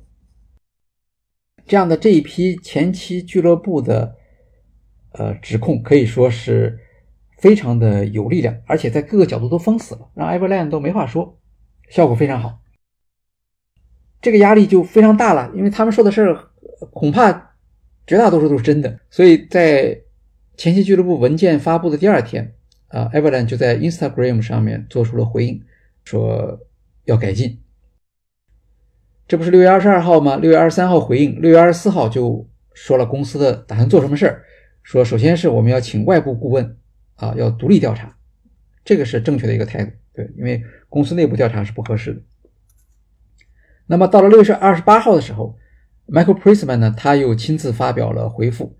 A: 这样的这一批前期俱乐部的呃指控可以说是。非常的有力量，而且在各个角度都封死了，让 Everland 都没话说，效果非常好。这个压力就非常大了，因为他们说的事儿恐怕绝大多数都是真的。所以在前期俱乐部文件发布的第二天，啊，Everland 就在 Instagram 上面做出了回应，说要改进。这不是六月二十二号吗？六月二十三号回应，六月二十四号就说了公司的打算做什么事儿，说首先是我们要请外部顾问。啊，要独立调查，这个是正确的一个态度，对，因为公司内部调查是不合适的。那么到了六月二十八号的时候，Michael Prisman 呢，他又亲自发表了回复，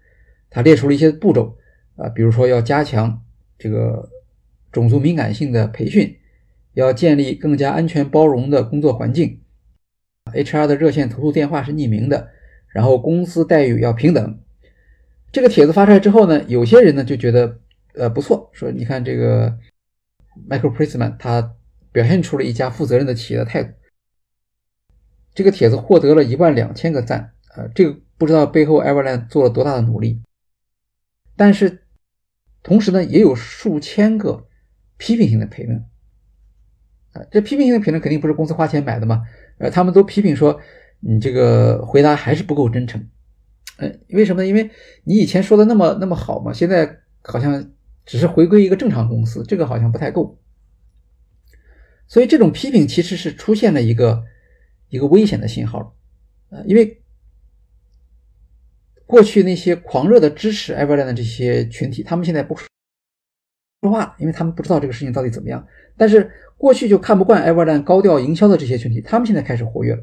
A: 他列出了一些步骤，啊，比如说要加强这个种族敏感性的培训，要建立更加安全包容的工作环境，HR 的热线投诉电话是匿名的，然后工资待遇要平等。这个帖子发出来之后呢，有些人呢就觉得。呃，不错，说你看这个 Michael Prisman，他表现出了一家负责任的企业的态度。这个帖子获得了一万两千个赞，呃，这个不知道背后 Everland 做了多大的努力。但是同时呢，也有数千个批评性的评论，啊，这批评性的评论肯定不是公司花钱买的嘛，呃，他们都批评说你这个回答还是不够真诚，呃，为什么呢？因为你以前说的那么那么好嘛，现在好像。只是回归一个正常公司，这个好像不太够，所以这种批评其实是出现了一个一个危险的信号，呃，因为过去那些狂热的支持 Everland 的这些群体，他们现在不说话，因为他们不知道这个事情到底怎么样。但是过去就看不惯 Everland 高调营销的这些群体，他们现在开始活跃了，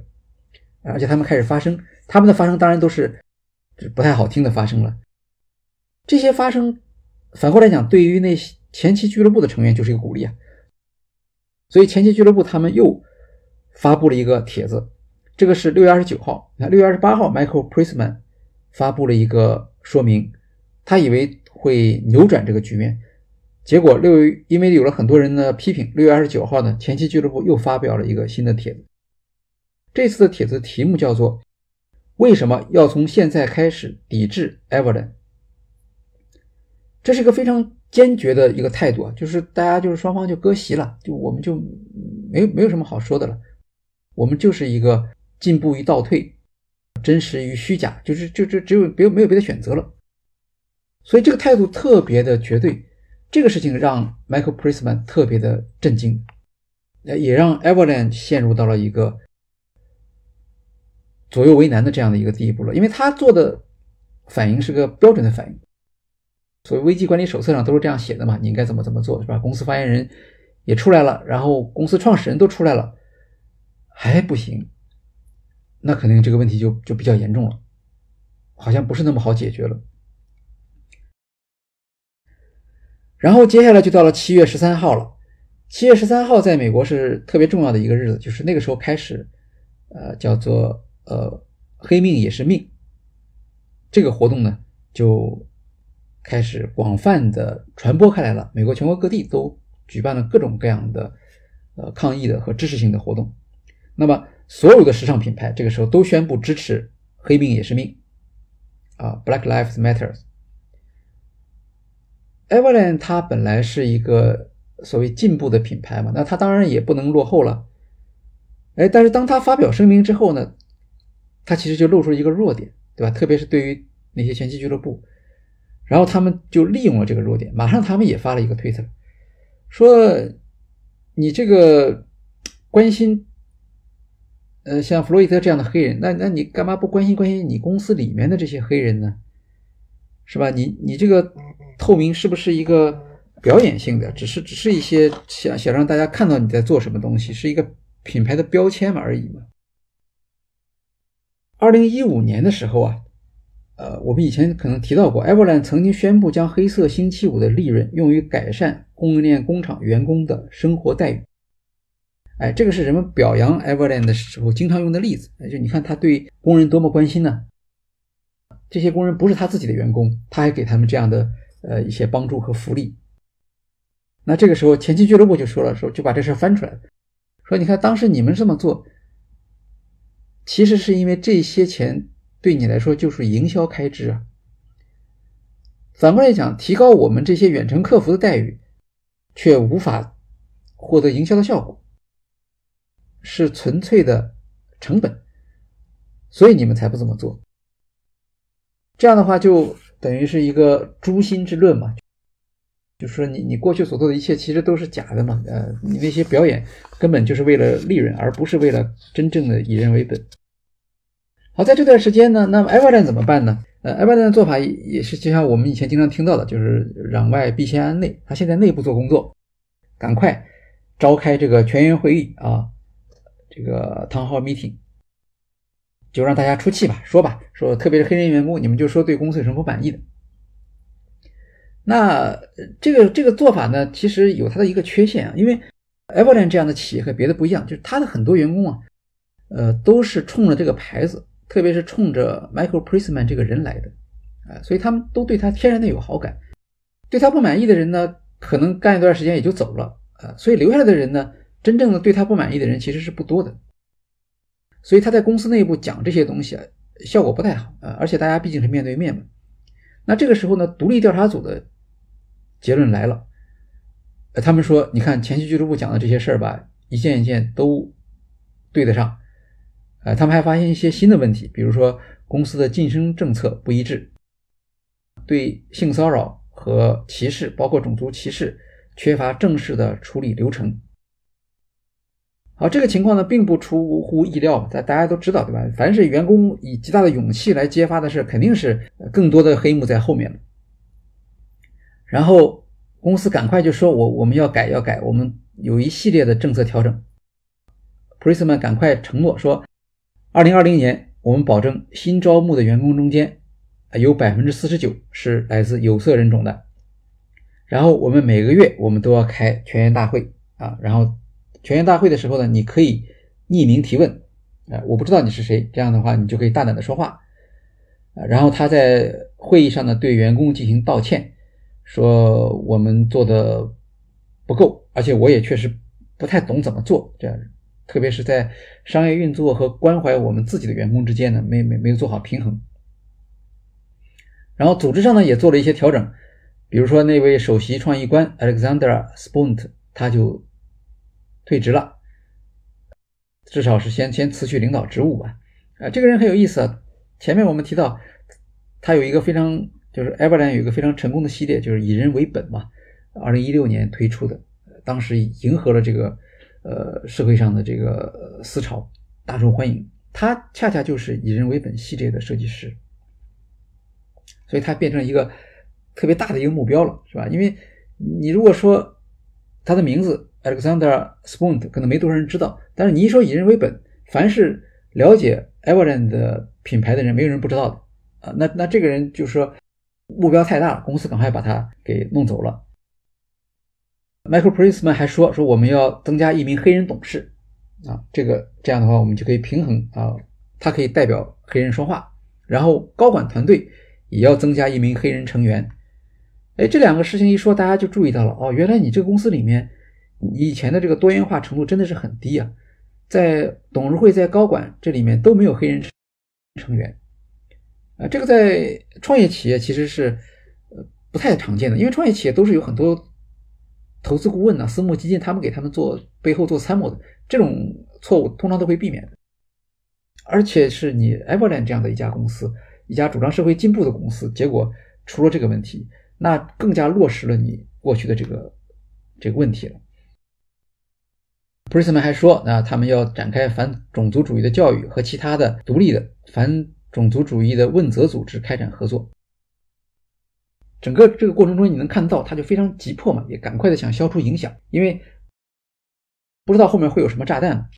A: 而且他们开始发声，他们的发声当然都是不太好听的发声了，这些发声。反过来讲，对于那些前期俱乐部的成员就是一个鼓励啊。所以前期俱乐部他们又发布了一个帖子，这个是六月二十九号。你看六月二十八号，Michael Prisman 发布了一个说明，他以为会扭转这个局面，结果六月因为有了很多人的批评，六月二十九号呢，前期俱乐部又发表了一个新的帖子。这次的帖子题目叫做“为什么要从现在开始抵制 Everland”。这是一个非常坚决的一个态度啊，就是大家就是双方就割席了，就我们就没有没有什么好说的了，我们就是一个进步与倒退，真实与虚假，就是就就只有别没有别的选择了，所以这个态度特别的绝对，这个事情让 Michael Prisman 特别的震惊，也让 Everland 陷入到了一个左右为难的这样的一个地步了，因为他做的反应是个标准的反应。所谓危机管理手册上都是这样写的嘛？你应该怎么怎么做，是吧？公司发言人也出来了，然后公司创始人都出来了，还不行，那肯定这个问题就就比较严重了，好像不是那么好解决了。然后接下来就到了七月十三号了。七月十三号在美国是特别重要的一个日子，就是那个时候开始，呃，叫做呃“黑命也是命”这个活动呢，就。开始广泛的传播开来了，美国全国各地都举办了各种各样的呃抗议的和支持性的活动。那么，所有的时尚品牌这个时候都宣布支持“黑命也是命”啊，Black Lives Matter。Everland 它本来是一个所谓进步的品牌嘛，那它当然也不能落后了。哎，但是当他发表声明之后呢，他其实就露出一个弱点，对吧？特别是对于那些拳击俱乐部。然后他们就利用了这个弱点，马上他们也发了一个推特，说你这个关心，呃，像弗洛伊德这样的黑人，那那你干嘛不关心关心你公司里面的这些黑人呢？是吧？你你这个透明是不是一个表演性的？只是只是一些想想让大家看到你在做什么东西，是一个品牌的标签嘛而已嘛。二零一五年的时候啊。呃，我们以前可能提到过 e v e r l a n d 曾经宣布将黑色星期五的利润用于改善供应链工厂员工的生活待遇。哎，这个是人们表扬 e v e r l a n d 的时候经常用的例子。就你看他对工人多么关心呢？这些工人不是他自己的员工，他还给他们这样的呃一些帮助和福利。那这个时候前期俱乐部就说了，说就把这事翻出来，说你看当时你们这么做，其实是因为这些钱。对你来说就是营销开支啊。反过来讲，提高我们这些远程客服的待遇，却无法获得营销的效果，是纯粹的成本，所以你们才不这么做。这样的话，就等于是一个诛心之论嘛，就是说你你过去所做的一切其实都是假的嘛，呃，你那些表演根本就是为了利润，而不是为了真正的以人为本。好，在这段时间呢，那么埃万顿怎么办呢？呃埃万顿的做法也是就像我们以前经常听到的，就是攘外必先安内。他现在内部做工作，赶快召开这个全员会议啊，这个 Town Hall Meeting，就让大家出气吧，说吧，说特别是黑人员工，你们就说对公司有什么不满意的。那这个这个做法呢，其实有它的一个缺陷啊，因为 e v e l y n 这样的企业和别的不一样，就是他的很多员工啊，呃，都是冲着这个牌子。特别是冲着 Michael Prisman 这个人来的，啊，所以他们都对他天然的有好感。对他不满意的人呢，可能干一段时间也就走了，啊，所以留下来的人呢，真正的对他不满意的人其实是不多的。所以他在公司内部讲这些东西啊，效果不太好啊，而且大家毕竟是面对面嘛。那这个时候呢，独立调查组的结论来了，他们说，你看前期俱乐部讲的这些事儿吧，一件一件都对得上。呃，他们还发现一些新的问题，比如说公司的晋升政策不一致，对性骚扰和歧视，包括种族歧视，缺乏正式的处理流程。好，这个情况呢，并不出乎意料，大大家都知道，对吧？凡是员工以极大的勇气来揭发的事，肯定是更多的黑幕在后面然后公司赶快就说：“我我们要改，要改，我们有一系列的政策调整。” Prisman 赶快承诺说。二零二零年，我们保证新招募的员工中间，有百分之四十九是来自有色人种的。然后我们每个月我们都要开全员大会啊，然后全员大会的时候呢，你可以匿名提问，啊，我不知道你是谁，这样的话你就可以大胆的说话。啊，然后他在会议上呢对员工进行道歉，说我们做的不够，而且我也确实不太懂怎么做这样。特别是在商业运作和关怀我们自己的员工之间呢，没没没有做好平衡。然后组织上呢也做了一些调整，比如说那位首席创意官 Alexander Spunt 他就退职了，至少是先先辞去领导职务吧。啊，这个人很有意思啊。前面我们提到他有一个非常就是 e v e r l a n 有一个非常成功的系列，就是以人为本嘛，二零一六年推出的，当时迎合了这个。呃，社会上的这个思潮大受欢迎，他恰恰就是以人为本系列的设计师，所以他变成一个特别大的一个目标了，是吧？因为你如果说他的名字 Alexander Spunt 可能没多少人知道，但是你一说以人为本，凡是了解 Everland 品牌的人，没有人不知道的啊。那那这个人就说目标太大，公司赶快把他给弄走了。Michael Prisman 还说说我们要增加一名黑人董事啊，这个这样的话我们就可以平衡啊，他可以代表黑人说话，然后高管团队也要增加一名黑人成员。哎，这两个事情一说，大家就注意到了哦，原来你这个公司里面以前的这个多元化程度真的是很低啊，在董事会、在高管这里面都没有黑人成员啊，这个在创业企业其实是呃不太常见的，因为创业企业都是有很多。投资顾问呢，私募基金他们给他们做背后做参谋的这种错误，通常都会避免的。而且是你 Everland 这样的一家公司，一家主张社会进步的公司，结果出了这个问题，那更加落实了你过去的这个这个问题了。Prism 还说，啊，他们要展开反种族主义的教育，和其他的独立的反种族主义的问责组织开展合作。整个这个过程中，你能看到他就非常急迫嘛，也赶快的想消除影响，因为不知道后面会有什么炸弹。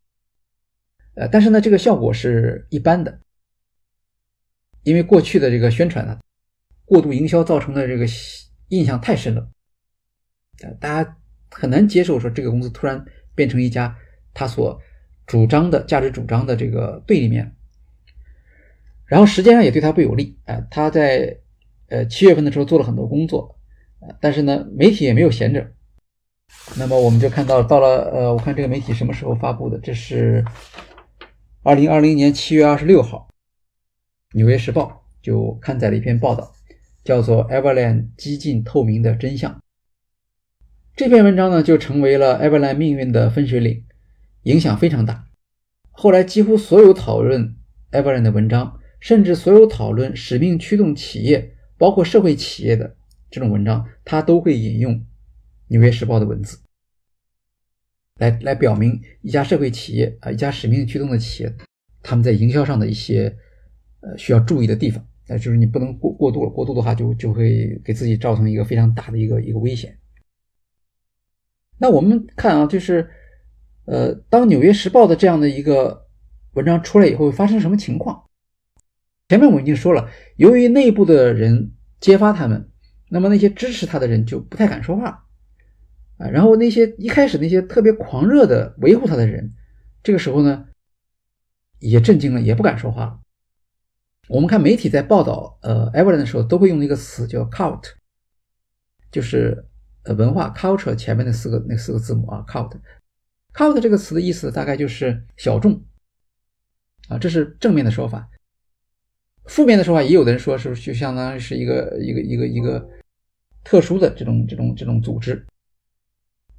A: 呃，但是呢，这个效果是一般的，因为过去的这个宣传呢，过度营销造成的这个印象太深了，呃大家很难接受说这个公司突然。变成一家他所主张的价值主张的这个对立面，然后时间上也对他不有利啊。他在呃七月份的时候做了很多工作但是呢媒体也没有闲着。那么我们就看到到了呃，我看这个媒体什么时候发布的？这是二零二零年七月二十六号，《纽约时报》就刊载了一篇报道，叫做《Everland 激进透明的真相》。这篇文章呢，就成为了 Evelyn 命运的分水岭，影响非常大。后来几乎所有讨论 Evelyn 的文章，甚至所有讨论使命驱动企业，包括社会企业的这种文章，他都会引用《纽约时报》的文字，来来表明一家社会企业啊，一家使命驱动的企业，他们在营销上的一些呃需要注意的地方。呃，就是你不能过过度了，过度的话就就会给自己造成一个非常大的一个一个危险。那我们看啊，就是，呃，当《纽约时报》的这样的一个文章出来以后，发生什么情况？前面我已经说了，由于内部的人揭发他们，那么那些支持他的人就不太敢说话，啊，然后那些一开始那些特别狂热的维护他的人，这个时候呢，也震惊了，也不敢说话。我们看媒体在报道呃 Evil 的时候，都会用一个词叫 cult，就是。呃，文化 culture 前面那四个那四个字母啊，cult，cult 这个词的意思大概就是小众啊，这是正面的说法。负面的说法，也有的人说是就相当于是一个一个一个一个特殊的这种这种这种组织，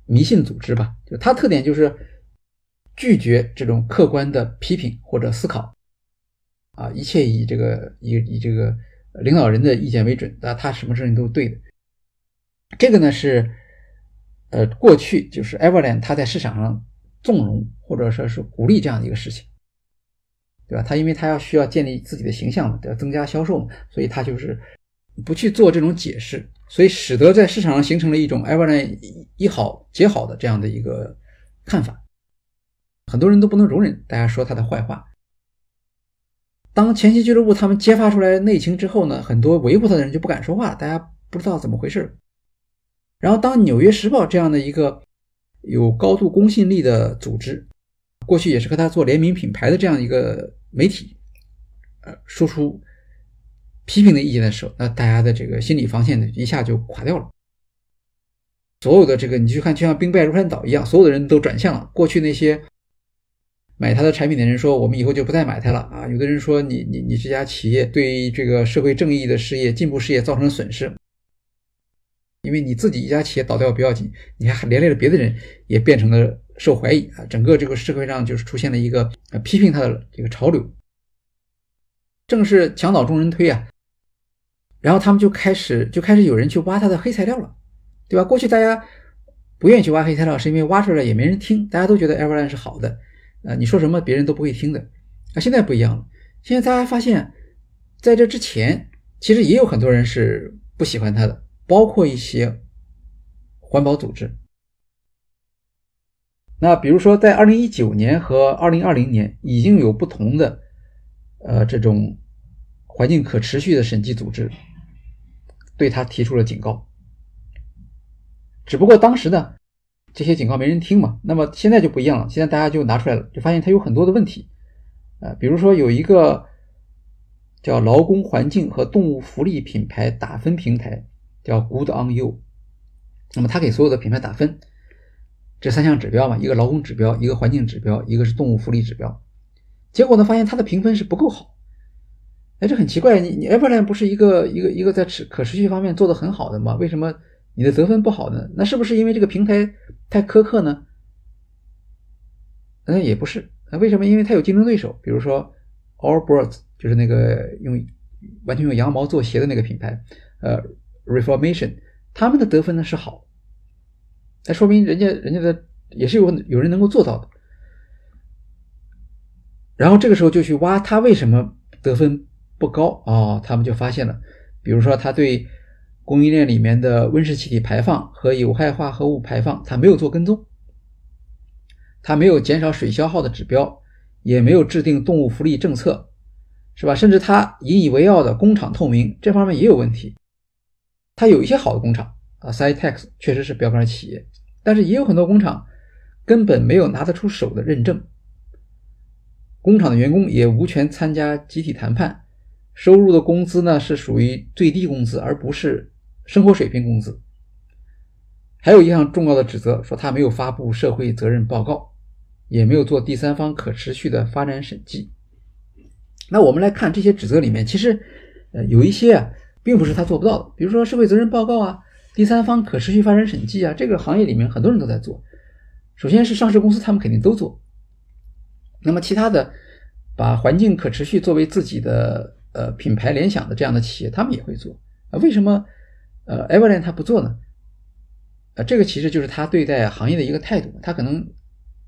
A: 迷信组织吧。就它特点就是拒绝这种客观的批评或者思考啊，一切以这个以以这个领导人的意见为准啊，他什么事情都是对的。这个呢是，呃，过去就是 Everland 它在市场上纵容或者说是鼓励这样的一个事情，对吧？他因为他要需要建立自己的形象嘛，要增加销售嘛，所以他就是不去做这种解释，所以使得在市场上形成了一种 Everland 一好皆好的这样的一个看法，很多人都不能容忍大家说他的坏话。当前期俱乐部他们揭发出来内情之后呢，很多维护他的人就不敢说话，大家不知道怎么回事。然后，当《纽约时报》这样的一个有高度公信力的组织，过去也是和他做联名品牌的这样一个媒体，呃，说出批评的意见的时候，那大家的这个心理防线呢，一下就垮掉了。所有的这个，你去看，就像兵败如山倒一样，所有的人都转向了。过去那些买他的产品的人说：“我们以后就不再买它了。”啊，有的人说：“你你你这家企业对这个社会正义的事业、进步事业造成损失。”因为你自己一家企业倒掉不要紧，你还连累了别的人，也变成了受怀疑啊！整个这个社会上就是出现了一个呃批评他的这个潮流，正是墙倒众人推啊，然后他们就开始就开始有人去挖他的黑材料了，对吧？过去大家不愿意去挖黑材料，是因为挖出来也没人听，大家都觉得 Everland 是好的，啊，你说什么别人都不会听的啊！现在不一样了，现在大家发现，在这之前，其实也有很多人是不喜欢他的。包括一些环保组织，那比如说在二零一九年和二零二零年已经有不同的呃这种环境可持续的审计组织对他提出了警告，只不过当时呢这些警告没人听嘛，那么现在就不一样了，现在大家就拿出来了，就发现它有很多的问题，呃，比如说有一个叫劳工环境和动物福利品牌打分平台。叫 Good on You，那么他给所有的品牌打分，这三项指标嘛，一个劳工指标，一个环境指标，一个是动物福利指标。结果呢，发现他的评分是不够好。哎，这很奇怪，你你 Everland 不是一个一个一个在持可持续方面做的很好的吗？为什么你的得分不好呢？那是不是因为这个平台太苛刻呢？嗯，也不是。那为什么？因为它有竞争对手，比如说 All Birds，就是那个用完全用羊毛做鞋的那个品牌，呃。Reformation，他们的得分呢是好，那说明人家人家的也是有有人能够做到的。然后这个时候就去挖他为什么得分不高啊？他们就发现了，比如说他对供应链里面的温室气体排放和有害化合物排放，他没有做跟踪，他没有减少水消耗的指标，也没有制定动物福利政策，是吧？甚至他引以为傲的工厂透明这方面也有问题。他有一些好的工厂啊 c i t e x 确实是标杆企业，但是也有很多工厂根本没有拿得出手的认证。工厂的员工也无权参加集体谈判，收入的工资呢是属于最低工资，而不是生活水平工资。还有一项重要的指责，说他没有发布社会责任报告，也没有做第三方可持续的发展审计。那我们来看这些指责里面，其实呃有一些啊，并不是他做不到的，比如说社会责任报告啊、第三方可持续发展审计啊，这个行业里面很多人都在做。首先是上市公司，他们肯定都做。那么其他的，把环境可持续作为自己的呃品牌联想的这样的企业，他们也会做啊？为什么呃 Everland 他不做呢？呃，这个其实就是他对待行业的一个态度，他可能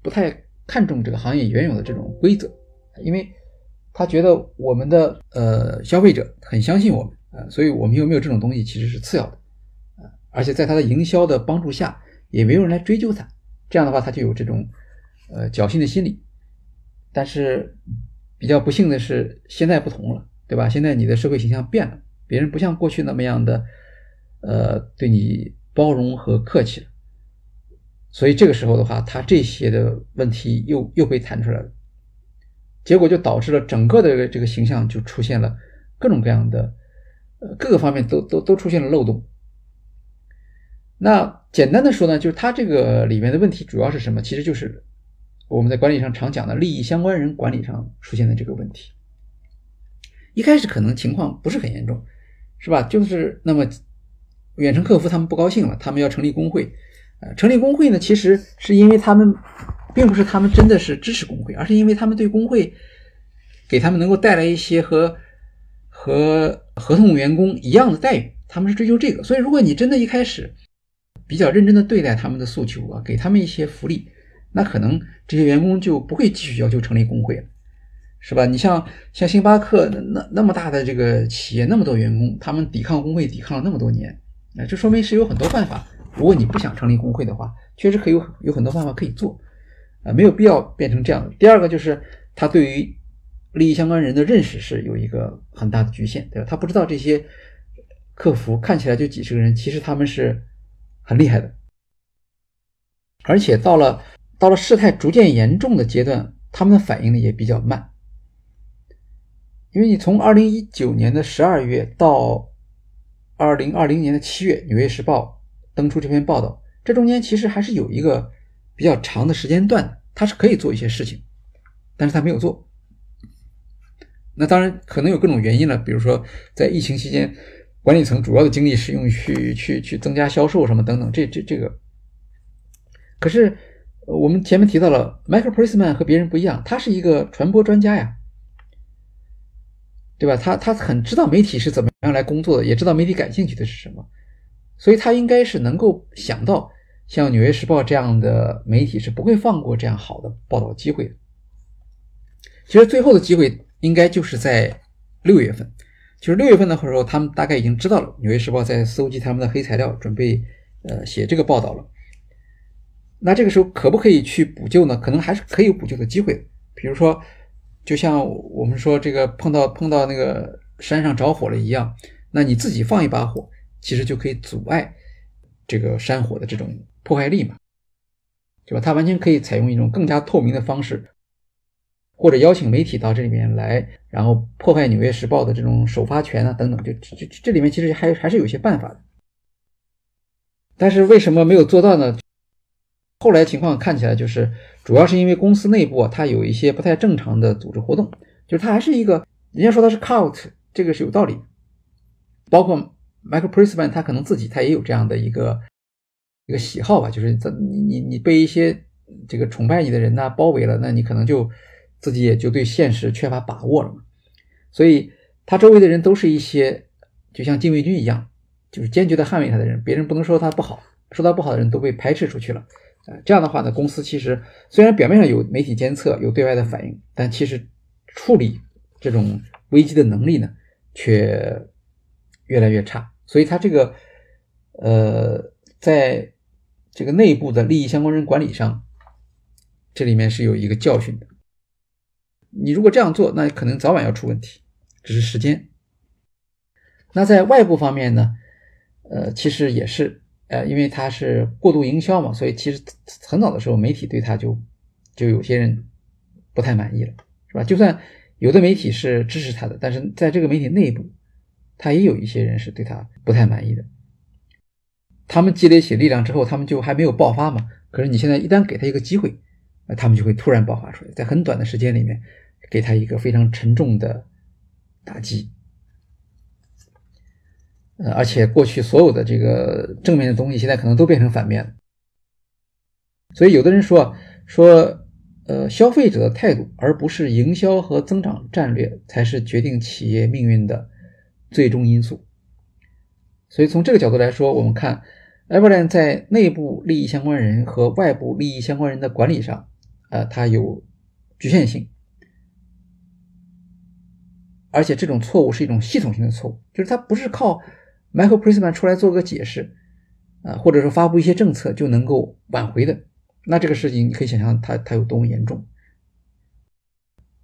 A: 不太看重这个行业原有的这种规则，因为他觉得我们的呃消费者很相信我们啊，所以我们有没有这种东西其实是次要的啊，而且在他的营销的帮助下，也没有人来追究他，这样的话他就有这种呃侥幸的心理。但是比较不幸的是，现在不同了，对吧？现在你的社会形象变了，别人不像过去那么样的，呃，对你包容和客气了。所以这个时候的话，他这些的问题又又被弹出来了，结果就导致了整个的这个形象就出现了各种各样的，各个方面都都都出现了漏洞。那简单的说呢，就是他这个里面的问题主要是什么？其实就是。我们在管理上常讲的利益相关人管理上出现的这个问题，一开始可能情况不是很严重，是吧？就是那么远程客服他们不高兴了，他们要成立工会，呃，成立工会呢，其实是因为他们并不是他们真的是支持工会，而是因为他们对工会给他们能够带来一些和和合同员工一样的待遇，他们是追求这个。所以，如果你真的一开始比较认真的对待他们的诉求啊，给他们一些福利。那可能这些员工就不会继续要求成立工会了，是吧？你像像星巴克那那那么大的这个企业，那么多员工，他们抵抗工会抵抗了那么多年，那这说明是有很多办法。如果你不想成立工会的话，确实可以有有很多办法可以做，啊，没有必要变成这样。第二个就是他对于利益相关人的认识是有一个很大的局限，对吧？他不知道这些客服看起来就几十个人，其实他们是很厉害的，而且到了。到了事态逐渐严重的阶段，他们的反应呢也比较慢，因为你从二零一九年的十二月到二零二零年的七月，《纽约时报》登出这篇报道，这中间其实还是有一个比较长的时间段，他是可以做一些事情，但是他没有做。那当然可能有各种原因了，比如说在疫情期间，管理层主要的精力是用去去去增加销售什么等等，这这这个，可是。我们前面提到了，Michael Prisman 和别人不一样，他是一个传播专家呀，对吧？他他很知道媒体是怎么样来工作的，也知道媒体感兴趣的是什么，所以他应该是能够想到，像《纽约时报》这样的媒体是不会放过这样好的报道机会的。其实最后的机会应该就是在六月份，就是六月份的时候，他们大概已经知道了，《纽约时报》在搜集他们的黑材料，准备呃写这个报道了。那这个时候可不可以去补救呢？可能还是可以有补救的机会的。比如说，就像我们说这个碰到碰到那个山上着火了一样，那你自己放一把火，其实就可以阻碍这个山火的这种破坏力嘛，对吧？它完全可以采用一种更加透明的方式，或者邀请媒体到这里面来，然后破坏《纽约时报》的这种首发权啊等等，就这这里面其实还还是有些办法的。但是为什么没有做到呢？后来情况看起来就是，主要是因为公司内部啊，它有一些不太正常的组织活动，就是它还是一个，人家说它是 cult，这个是有道理。包括 Michael Prisman，他可能自己他也有这样的一个一个喜好吧，就是你你你被一些这个崇拜你的人呢包围了，那你可能就自己也就对现实缺乏把握了嘛。所以他周围的人都是一些就像禁卫军一样，就是坚决的捍卫他的人，别人不能说他不好，说他不好的人都被排斥出去了。啊，这样的话呢，公司其实虽然表面上有媒体监测、有对外的反应，但其实处理这种危机的能力呢，却越来越差。所以他这个呃，在这个内部的利益相关人管理上，这里面是有一个教训的。你如果这样做，那可能早晚要出问题，只是时间。那在外部方面呢，呃，其实也是。呃，因为他是过度营销嘛，所以其实很早的时候，媒体对他就就有些人不太满意了，是吧？就算有的媒体是支持他的，但是在这个媒体内部，他也有一些人是对他不太满意的。他们积累起力量之后，他们就还没有爆发嘛。可是你现在一旦给他一个机会，那他们就会突然爆发出来，在很短的时间里面，给他一个非常沉重的打击。呃，而且过去所有的这个正面的东西，现在可能都变成反面了。所以有的人说说，呃，消费者的态度，而不是营销和增长战略，才是决定企业命运的最终因素。所以从这个角度来说，我们看 e v e r l a n 在内部利益相关人和外部利益相关人的管理上，呃，它有局限性，而且这种错误是一种系统性的错误，就是它不是靠。Michael Prisman 出来做个解释，啊，或者说发布一些政策就能够挽回的，那这个事情你可以想象它它有多么严重。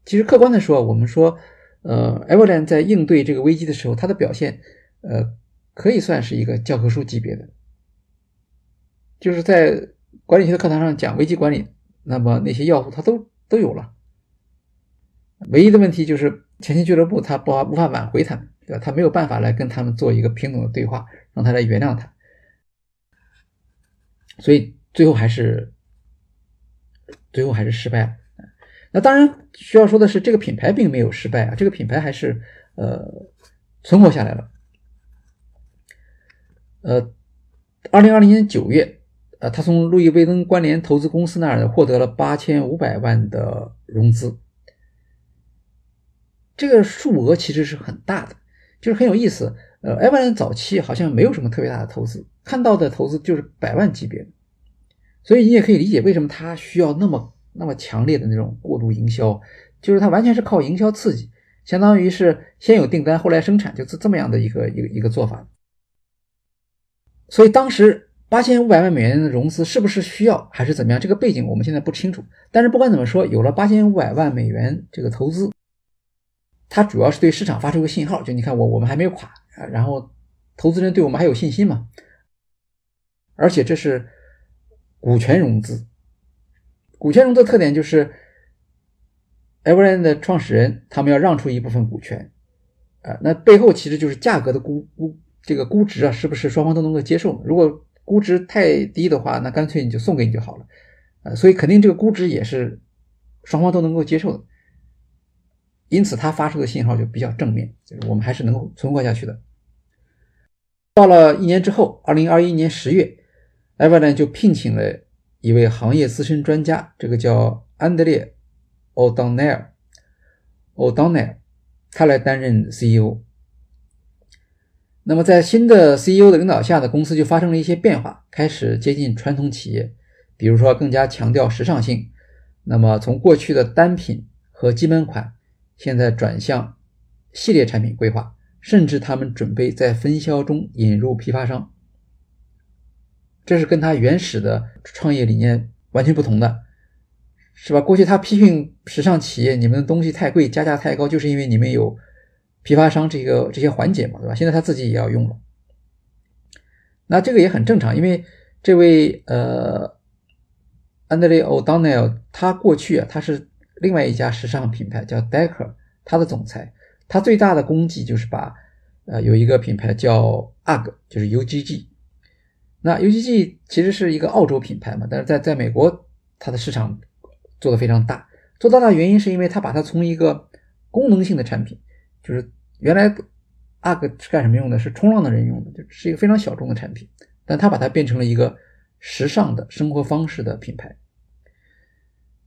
A: 其实客观的说，我们说，呃，Everland 在应对这个危机的时候，它的表现，呃，可以算是一个教科书级别的，就是在管理学的课堂上讲危机管理，那么那些要素它都都有了。唯一的问题就是前期俱乐部他不无法挽回他们。对吧？他没有办法来跟他们做一个平等的对话，让他来原谅他，所以最后还是最后还是失败了。那当然需要说的是，这个品牌并没有失败啊，这个品牌还是呃存活下来了。呃，二零二零年九月，呃，他从路易威登关联投资公司那儿获得了八千五百万的融资，这个数额其实是很大的。就是很有意思，呃，Everland 早期好像没有什么特别大的投资，看到的投资就是百万级别的，所以你也可以理解为什么它需要那么那么强烈的那种过度营销，就是它完全是靠营销刺激，相当于是先有订单后来生产，就是这么样的一个一个一个做法。所以当时八千五百万美元的融资是不是需要还是怎么样？这个背景我们现在不清楚，但是不管怎么说，有了八千五百万美元这个投资。它主要是对市场发出个信号，就你看我我们还没有垮啊，然后投资人对我们还有信心嘛，而且这是股权融资，股权融资的特点就是 Everland 的创始人他们要让出一部分股权啊，那背后其实就是价格的估估这个估值啊，是不是双方都能够接受？如果估值太低的话，那干脆你就送给你就好了啊，所以肯定这个估值也是双方都能够接受的。因此，他发出的信号就比较正面，就是我们还是能够存活下去的。到了一年之后，二零二一年十月，Everland 就聘请了一位行业资深专家，这个叫安德烈·奥当奈尔，奥当奈尔，他来担任 CEO。那么，在新的 CEO 的领导下呢，公司就发生了一些变化，开始接近传统企业，比如说更加强调时尚性。那么，从过去的单品和基本款。现在转向系列产品规划，甚至他们准备在分销中引入批发商，这是跟他原始的创业理念完全不同的，是吧？过去他批评时尚企业，你们的东西太贵，加价太高，就是因为你们有批发商这个这些环节嘛，对吧？现在他自己也要用了，那这个也很正常，因为这位呃安德烈·奥当奈尔，他过去啊，他是。另外一家时尚品牌叫 Decker，他的总裁，他最大的功绩就是把，呃，有一个品牌叫 UGG，就是 UGG。那 UGG 其实是一个澳洲品牌嘛，但是在在美国，它的市场做的非常大。做大的原因是因为它把它从一个功能性的产品，就是原来 UGG 是干什么用的？是冲浪的人用的，就是一个非常小众的产品，但它把它变成了一个时尚的生活方式的品牌。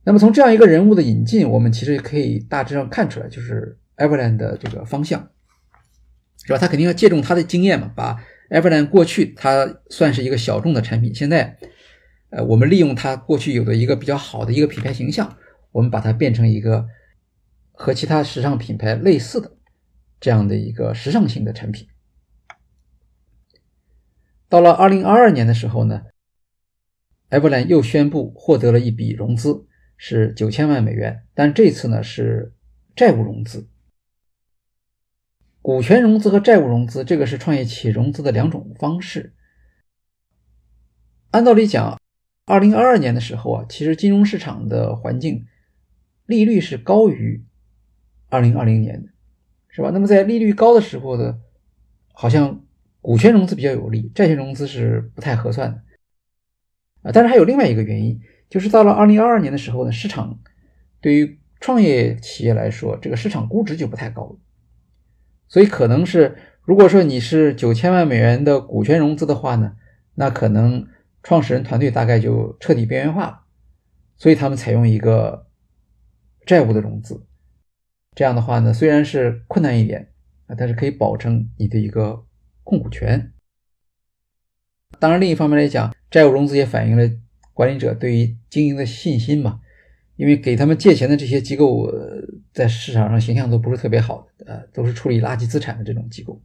A: 那么从这样一个人物的引进，我们其实可以大致上看出来，就是 Everland 的这个方向，是吧？他肯定要借重他的经验嘛，把 Everland 过去它算是一个小众的产品，现在呃，我们利用它过去有的一个比较好的一个品牌形象，我们把它变成一个和其他时尚品牌类似的这样的一个时尚性的产品。到了二零二二年的时候呢，Everland 又宣布获得了一笔融资，是九千万美元，但这次呢是债务融资。股权融资和债务融资，这个是创业企业融资的两种方式。按道理讲，二零二二年的时候啊，其实金融市场的环境利率是高于二零二零年的，是吧？那么在利率高的时候呢，好像股权融资比较有利，债权融资是不太合算的啊。但是还有另外一个原因，就是到了二零二二年的时候呢，市场对于创业企业来说，这个市场估值就不太高了。所以可能是，如果说你是九千万美元的股权融资的话呢，那可能创始人团队大概就彻底边缘化了。所以他们采用一个债务的融资，这样的话呢，虽然是困难一点啊，但是可以保证你的一个控股权。当然，另一方面来讲，债务融资也反映了管理者对于经营的信心嘛。因为给他们借钱的这些机构，在市场上形象都不是特别好，呃，都是处理垃圾资产的这种机构。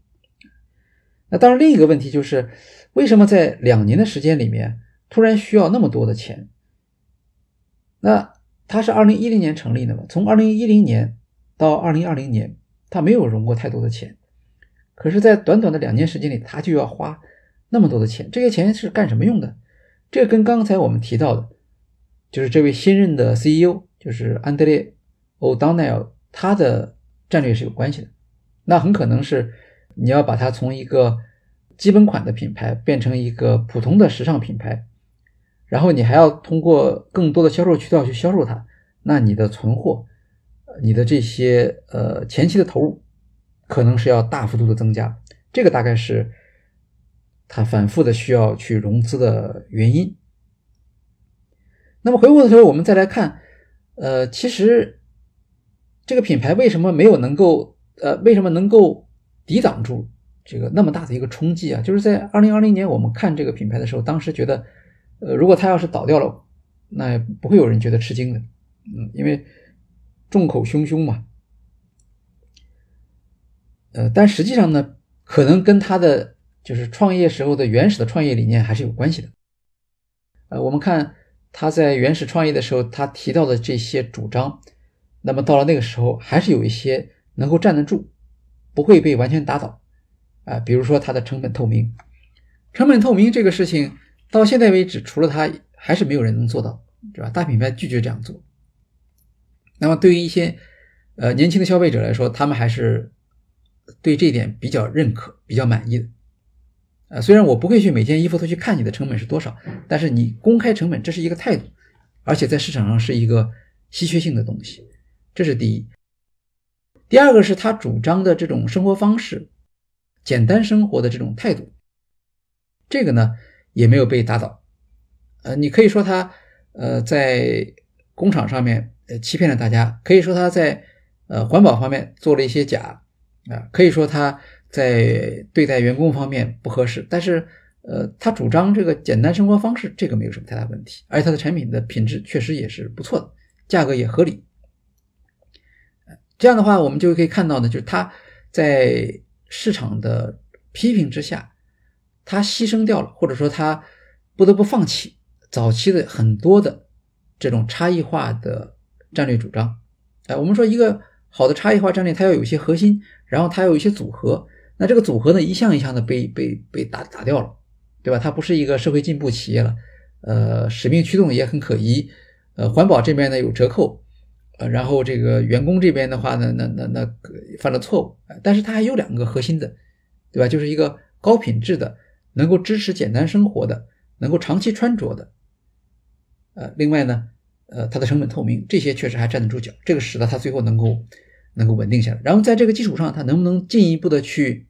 A: 那当然，另一个问题就是，为什么在两年的时间里面突然需要那么多的钱？那它是二零一零年成立的嘛？从二零一零年到二零二零年，它没有融过太多的钱，可是，在短短的两年时间里，它就要花那么多的钱，这些钱是干什么用的？这跟刚才我们提到的。就是这位新任的 CEO，就是安德烈·奥当奈尔，他的战略是有关系的。那很可能是你要把它从一个基本款的品牌变成一个普通的时尚品牌，然后你还要通过更多的销售渠道去销售它，那你的存货、你的这些呃前期的投入可能是要大幅度的增加。这个大概是他反复的需要去融资的原因。那么回过头来，我们再来看，呃，其实这个品牌为什么没有能够，呃，为什么能够抵挡住这个那么大的一个冲击啊？就是在二零二零年，我们看这个品牌的时候，当时觉得，呃，如果它要是倒掉了，那不会有人觉得吃惊的，嗯，因为众口汹汹嘛。呃，但实际上呢，可能跟他的就是创业时候的原始的创业理念还是有关系的。呃，我们看。他在原始创业的时候，他提到的这些主张，那么到了那个时候，还是有一些能够站得住，不会被完全打倒啊。比如说他的成本透明，成本透明这个事情到现在为止，除了他，还是没有人能做到，是吧？大品牌拒绝这样做。那么对于一些呃年轻的消费者来说，他们还是对这一点比较认可、比较满意的。呃，虽然我不会去每件衣服都去看你的成本是多少，但是你公开成本，这是一个态度，而且在市场上是一个稀缺性的东西，这是第一。第二个是他主张的这种生活方式，简单生活的这种态度，这个呢也没有被打倒。呃，你可以说他呃在工厂上面呃欺骗了大家，可以说他在呃环保方面做了一些假啊，可以说他。在对待员工方面不合适，但是，呃，他主张这个简单生活方式，这个没有什么太大问题，而且他的产品的品质确实也是不错的，价格也合理。这样的话，我们就可以看到呢，就是他在市场的批评之下，他牺牲掉了，或者说他不得不放弃早期的很多的这种差异化的战略主张。哎，我们说一个好的差异化战略，它要有一些核心，然后它要有一些组合。那这个组合呢，一项一项的被被被打打掉了，对吧？它不是一个社会进步企业了，呃，使命驱动也很可疑，呃，环保这边呢有折扣，呃，然后这个员工这边的话呢，那那那犯了错误，但是它还有两个核心的，对吧？就是一个高品质的，能够支持简单生活的，能够长期穿着的，呃，另外呢，呃，它的成本透明，这些确实还站得住脚，这个使得它最后能够能够稳定下来。然后在这个基础上，它能不能进一步的去？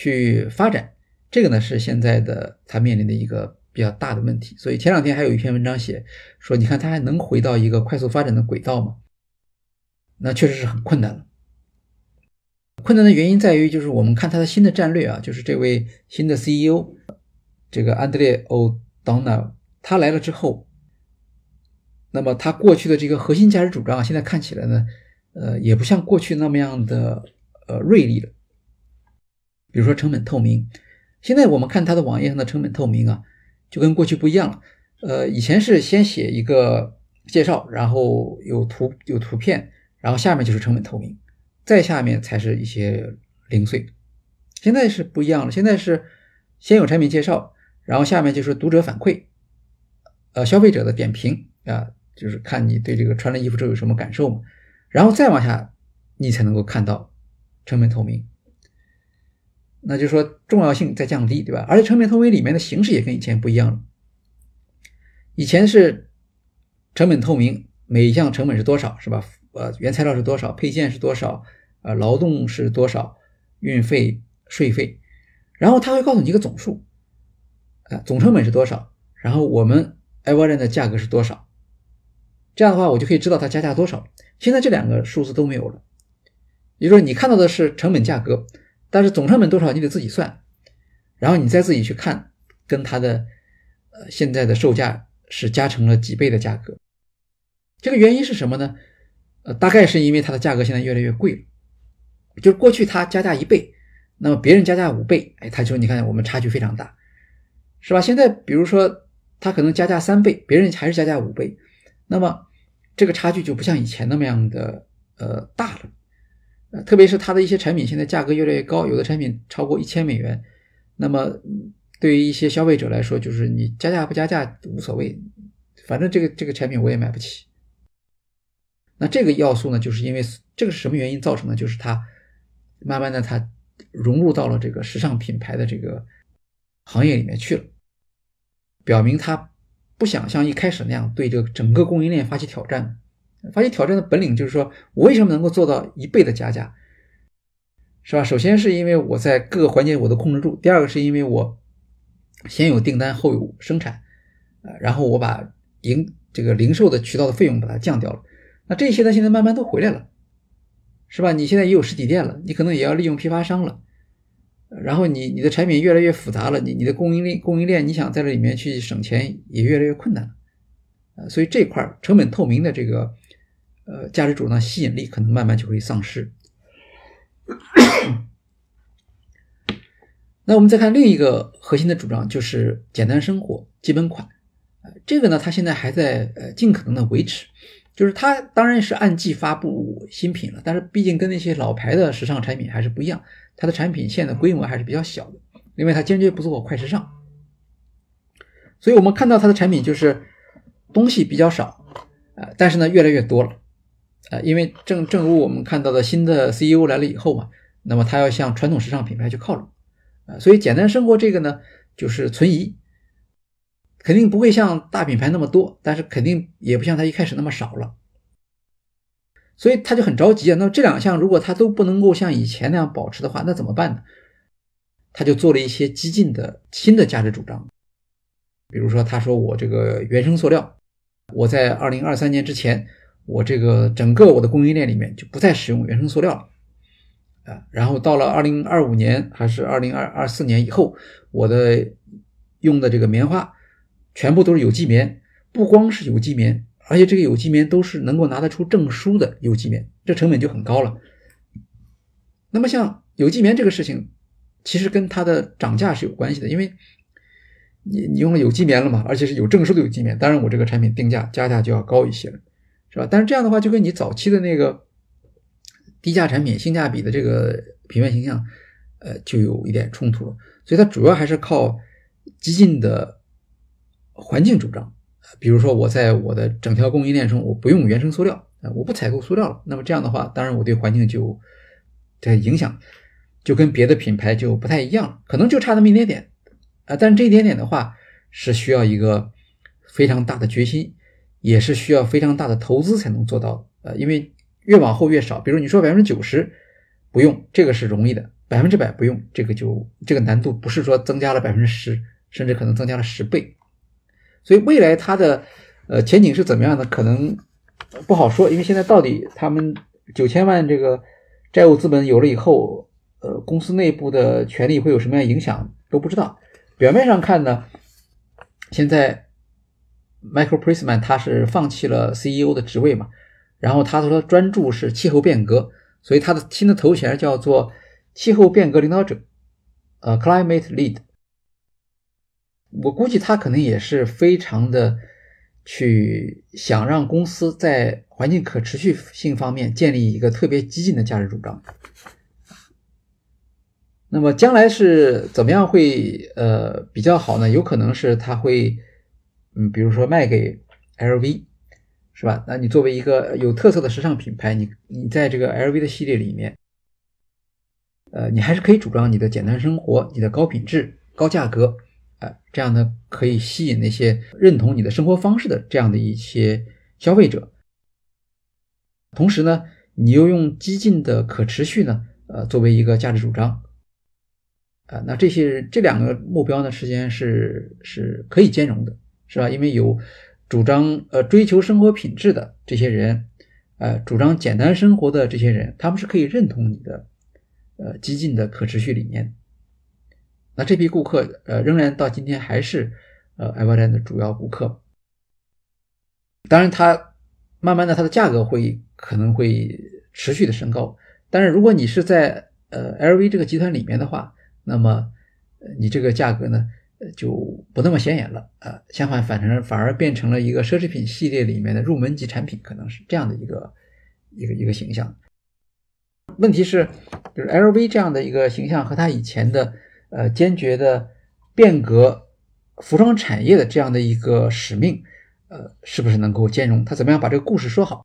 A: 去发展，这个呢是现在的它面临的一个比较大的问题。所以前两天还有一篇文章写说，你看它还能回到一个快速发展的轨道吗？那确实是很困难了。困难的原因在于，就是我们看它的新的战略啊，就是这位新的 CEO，这个安德烈·欧当纳，他来了之后，那么他过去的这个核心价值主张啊，现在看起来呢，呃，也不像过去那么样的呃锐利了。比如说成本透明，现在我们看他的网页上的成本透明啊，就跟过去不一样了。呃，以前是先写一个介绍，然后有图有图片，然后下面就是成本透明，再下面才是一些零碎。现在是不一样了，现在是先有产品介绍，然后下面就是读者反馈，呃，消费者的点评啊，就是看你对这个穿了衣服之后有什么感受嘛，然后再往下，你才能够看到成本透明。那就是说重要性在降低，对吧？而且成本透明里面的形式也跟以前不一样了。以前是成本透明，每一项成本是多少，是吧？呃，原材料是多少，配件是多少，呃，劳动是多少，运费、税费，然后他会告诉你一个总数，呃，总成本是多少，然后我们 e v e r 的价格是多少，这样的话我就可以知道它加价多少。现在这两个数字都没有了，也就是说你看到的是成本价格，但是总成本多少你得自己算，然后你再自己去看跟它的呃现在的售价。是加成了几倍的价格，这个原因是什么呢？呃，大概是因为它的价格现在越来越贵了。就是过去它加价一倍，那么别人加价五倍，哎，他就你看我们差距非常大，是吧？现在比如说他可能加价三倍，别人还是加价五倍，那么这个差距就不像以前那么样的呃大了。呃，特别是它的一些产品现在价格越来越高，有的产品超过一千美元，那么。对于一些消费者来说，就是你加价不加价无所谓，反正这个这个产品我也买不起。那这个要素呢，就是因为这个是什么原因造成的？就是它慢慢的它融入到了这个时尚品牌的这个行业里面去了，表明它不想像一开始那样对这个整个供应链发起挑战。发起挑战的本领就是说我为什么能够做到一倍的加价，是吧？首先是因为我在各个环节我都控制住，第二个是因为我。先有订单后有生产，呃，然后我把营这个零售的渠道的费用把它降掉了，那这些呢现在慢慢都回来了，是吧？你现在也有实体店了，你可能也要利用批发商了，然后你你的产品越来越复杂了，你你的供应链供应链你想在这里面去省钱也越来越困难，呃，所以这块成本透明的这个呃价值主张吸引力可能慢慢就会丧失。那我们再看另一个核心的主张，就是简单生活基本款。呃，这个呢，它现在还在呃尽可能的维持，就是它当然是按季发布新品了，但是毕竟跟那些老牌的时尚产品还是不一样，它的产品线的规模还是比较小的，因为它坚决不做快时尚。所以我们看到它的产品就是东西比较少，呃，但是呢越来越多了，呃，因为正正如我们看到的新的 CEO 来了以后嘛，那么他要向传统时尚品牌去靠拢。啊，所以简单生活这个呢，就是存疑，肯定不会像大品牌那么多，但是肯定也不像它一开始那么少了，所以他就很着急啊。那么这两项如果他都不能够像以前那样保持的话，那怎么办呢？他就做了一些激进的新的价值主张，比如说他说我这个原生塑料，我在二零二三年之前，我这个整个我的供应链里面就不再使用原生塑料了。啊，然后到了二零二五年还是二零二二四年以后，我的用的这个棉花全部都是有机棉，不光是有机棉，而且这个有机棉都是能够拿得出证书的有机棉，这成本就很高了。那么像有机棉这个事情，其实跟它的涨价是有关系的，因为你你用了有机棉了嘛，而且是有证书的有机棉，当然我这个产品定价加价就要高一些了，是吧？但是这样的话就跟你早期的那个。低价产品性价比的这个品牌形象，呃，就有一点冲突了。所以它主要还是靠激进的环境主张，比如说我在我的整条供应链中，我不用原生塑料啊，我不采购塑料了。那么这样的话，当然我对环境就的影响就跟别的品牌就不太一样了，可能就差那么一点点啊。但是这一点点的话，是需要一个非常大的决心，也是需要非常大的投资才能做到的呃，因为。越往后越少，比如你说百分之九十不用，这个是容易的；百分之百不用，这个就这个难度不是说增加了百分之十，甚至可能增加了十倍。所以未来它的呃前景是怎么样的，可能不好说，因为现在到底他们九千万这个债务资本有了以后，呃，公司内部的权利会有什么样影响都不知道。表面上看呢，现在 Michael Prisman 他是放弃了 CEO 的职位嘛，然后他说专注是气候变革，所以他的新的头衔叫做气候变革领导者，呃，Climate Lead。我估计他可能也是非常的去想让公司在环境可持续性方面建立一个特别激进的价值主张。那么将来是怎么样会呃比较好呢？有可能是他会，嗯，比如说卖给 LV，是吧？那你作为一个有特色的时尚品牌，你你在这个 LV 的系列里面，呃，你还是可以主张你的简单生活、你的高品质、高价格，啊，这样呢可以吸引那些认同你的生活方式的这样的一些消费者。同时呢，你又用激进的可持续呢，呃，作为一个价值主张。啊，那这些这两个目标呢，实际上是是可以兼容的，是吧？因为有主张呃追求生活品质的这些人，呃，主张简单生活的这些人，他们是可以认同你的呃激进的可持续理念。那这批顾客呃仍然到今天还是呃 Everland 的主要顾客。当然，它慢慢的它的价格会可能会持续的升高，但是如果你是在呃 LV 这个集团里面的话，那么，你这个价格呢，就不那么显眼了呃。相反，反成反而变成了一个奢侈品系列里面的入门级产品，可能是这样的一个一个一个形象。问题是，就是 LV 这样的一个形象和他以前的呃坚决的变革服装产业的这样的一个使命，呃，是不是能够兼容？他怎么样把这个故事说好？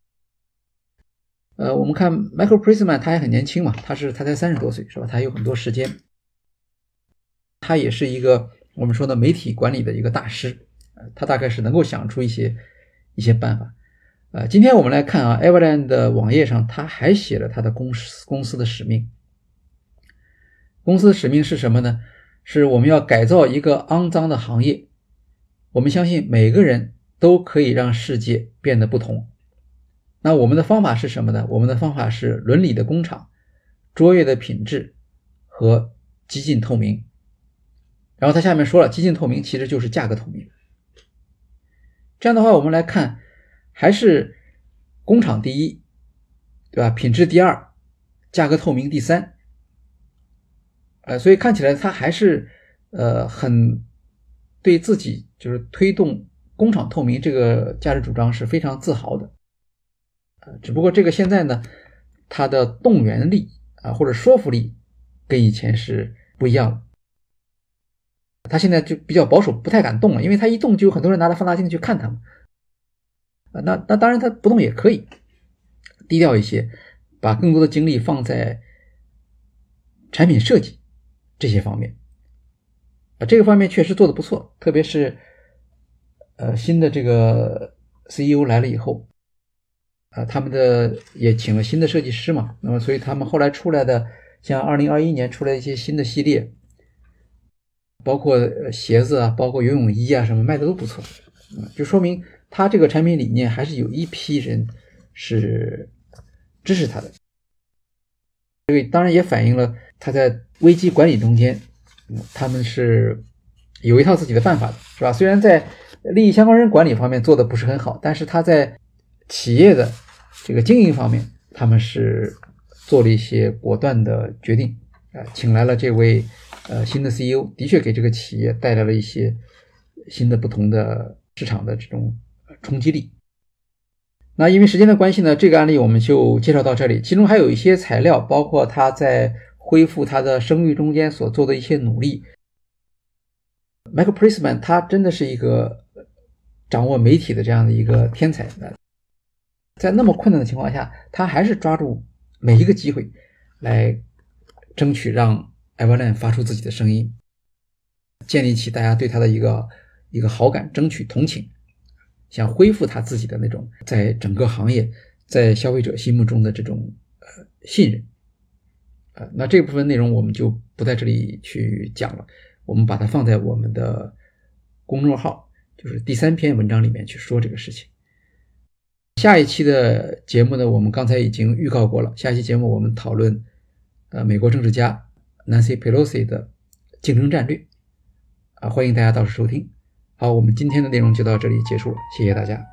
A: 呃，我们看 Michael Prisman，他还很年轻嘛，他是他才三十多岁，是吧？他有很多时间。他也是一个我们说的媒体管理的一个大师，呃，他大概是能够想出一些一些办法，呃，今天我们来看啊，Evelyn 的网页上他还写了他的公司公司的使命，公司的使命是什么呢？是我们要改造一个肮脏的行业，我们相信每个人都可以让世界变得不同，那我们的方法是什么呢？我们的方法是伦理的工厂、卓越的品质和激进透明。然后他下面说了，激进透明其实就是价格透明。这样的话，我们来看，还是工厂第一，对吧？品质第二，价格透明第三。呃，所以看起来他还是呃很对自己就是推动工厂透明这个价值主张是非常自豪的。呃，只不过这个现在呢，他的动员力啊或者说服力跟以前是不一样了。他现在就比较保守，不太敢动了，因为他一动就有很多人拿着放大镜去看他嘛。啊，那那当然他不动也可以，低调一些，把更多的精力放在产品设计这些方面。啊，这个方面确实做的不错，特别是呃新的这个 CEO 来了以后，啊，他们的也请了新的设计师嘛，那么所以他们后来出来的，像二零二一年出来一些新的系列。包括鞋子啊，包括游泳衣啊，什么卖的都不错，嗯，就说明他这个产品理念还是有一批人是支持他的。这个当然也反映了他在危机管理中间，他们是有一套自己的办法的，是吧？虽然在利益相关人管理方面做的不是很好，但是他在企业的这个经营方面，他们是做了一些果断的决定，啊，请来了这位。呃，新的 CEO 的确给这个企业带来了一些新的、不同的市场的这种冲击力。那因为时间的关系呢，这个案例我们就介绍到这里。其中还有一些材料，包括他在恢复他的声誉中间所做的一些努力。Michael Prisman 他真的是一个掌握媒体的这样的一个天才。在那么困难的情况下，他还是抓住每一个机会来争取让。Evelyn 发出自己的声音，建立起大家对他的一个一个好感，争取同情，想恢复他自己的那种在整个行业在消费者心目中的这种呃信任。呃，那这部分内容我们就不在这里去讲了，我们把它放在我们的公众号，就是第三篇文章里面去说这个事情。下一期的节目呢，我们刚才已经预告过了，下一期节目我们讨论呃美国政治家。Nancy Pelosi 的竞争战略啊，欢迎大家到时收听。好，我们今天的内容就到这里结束了，谢谢大家。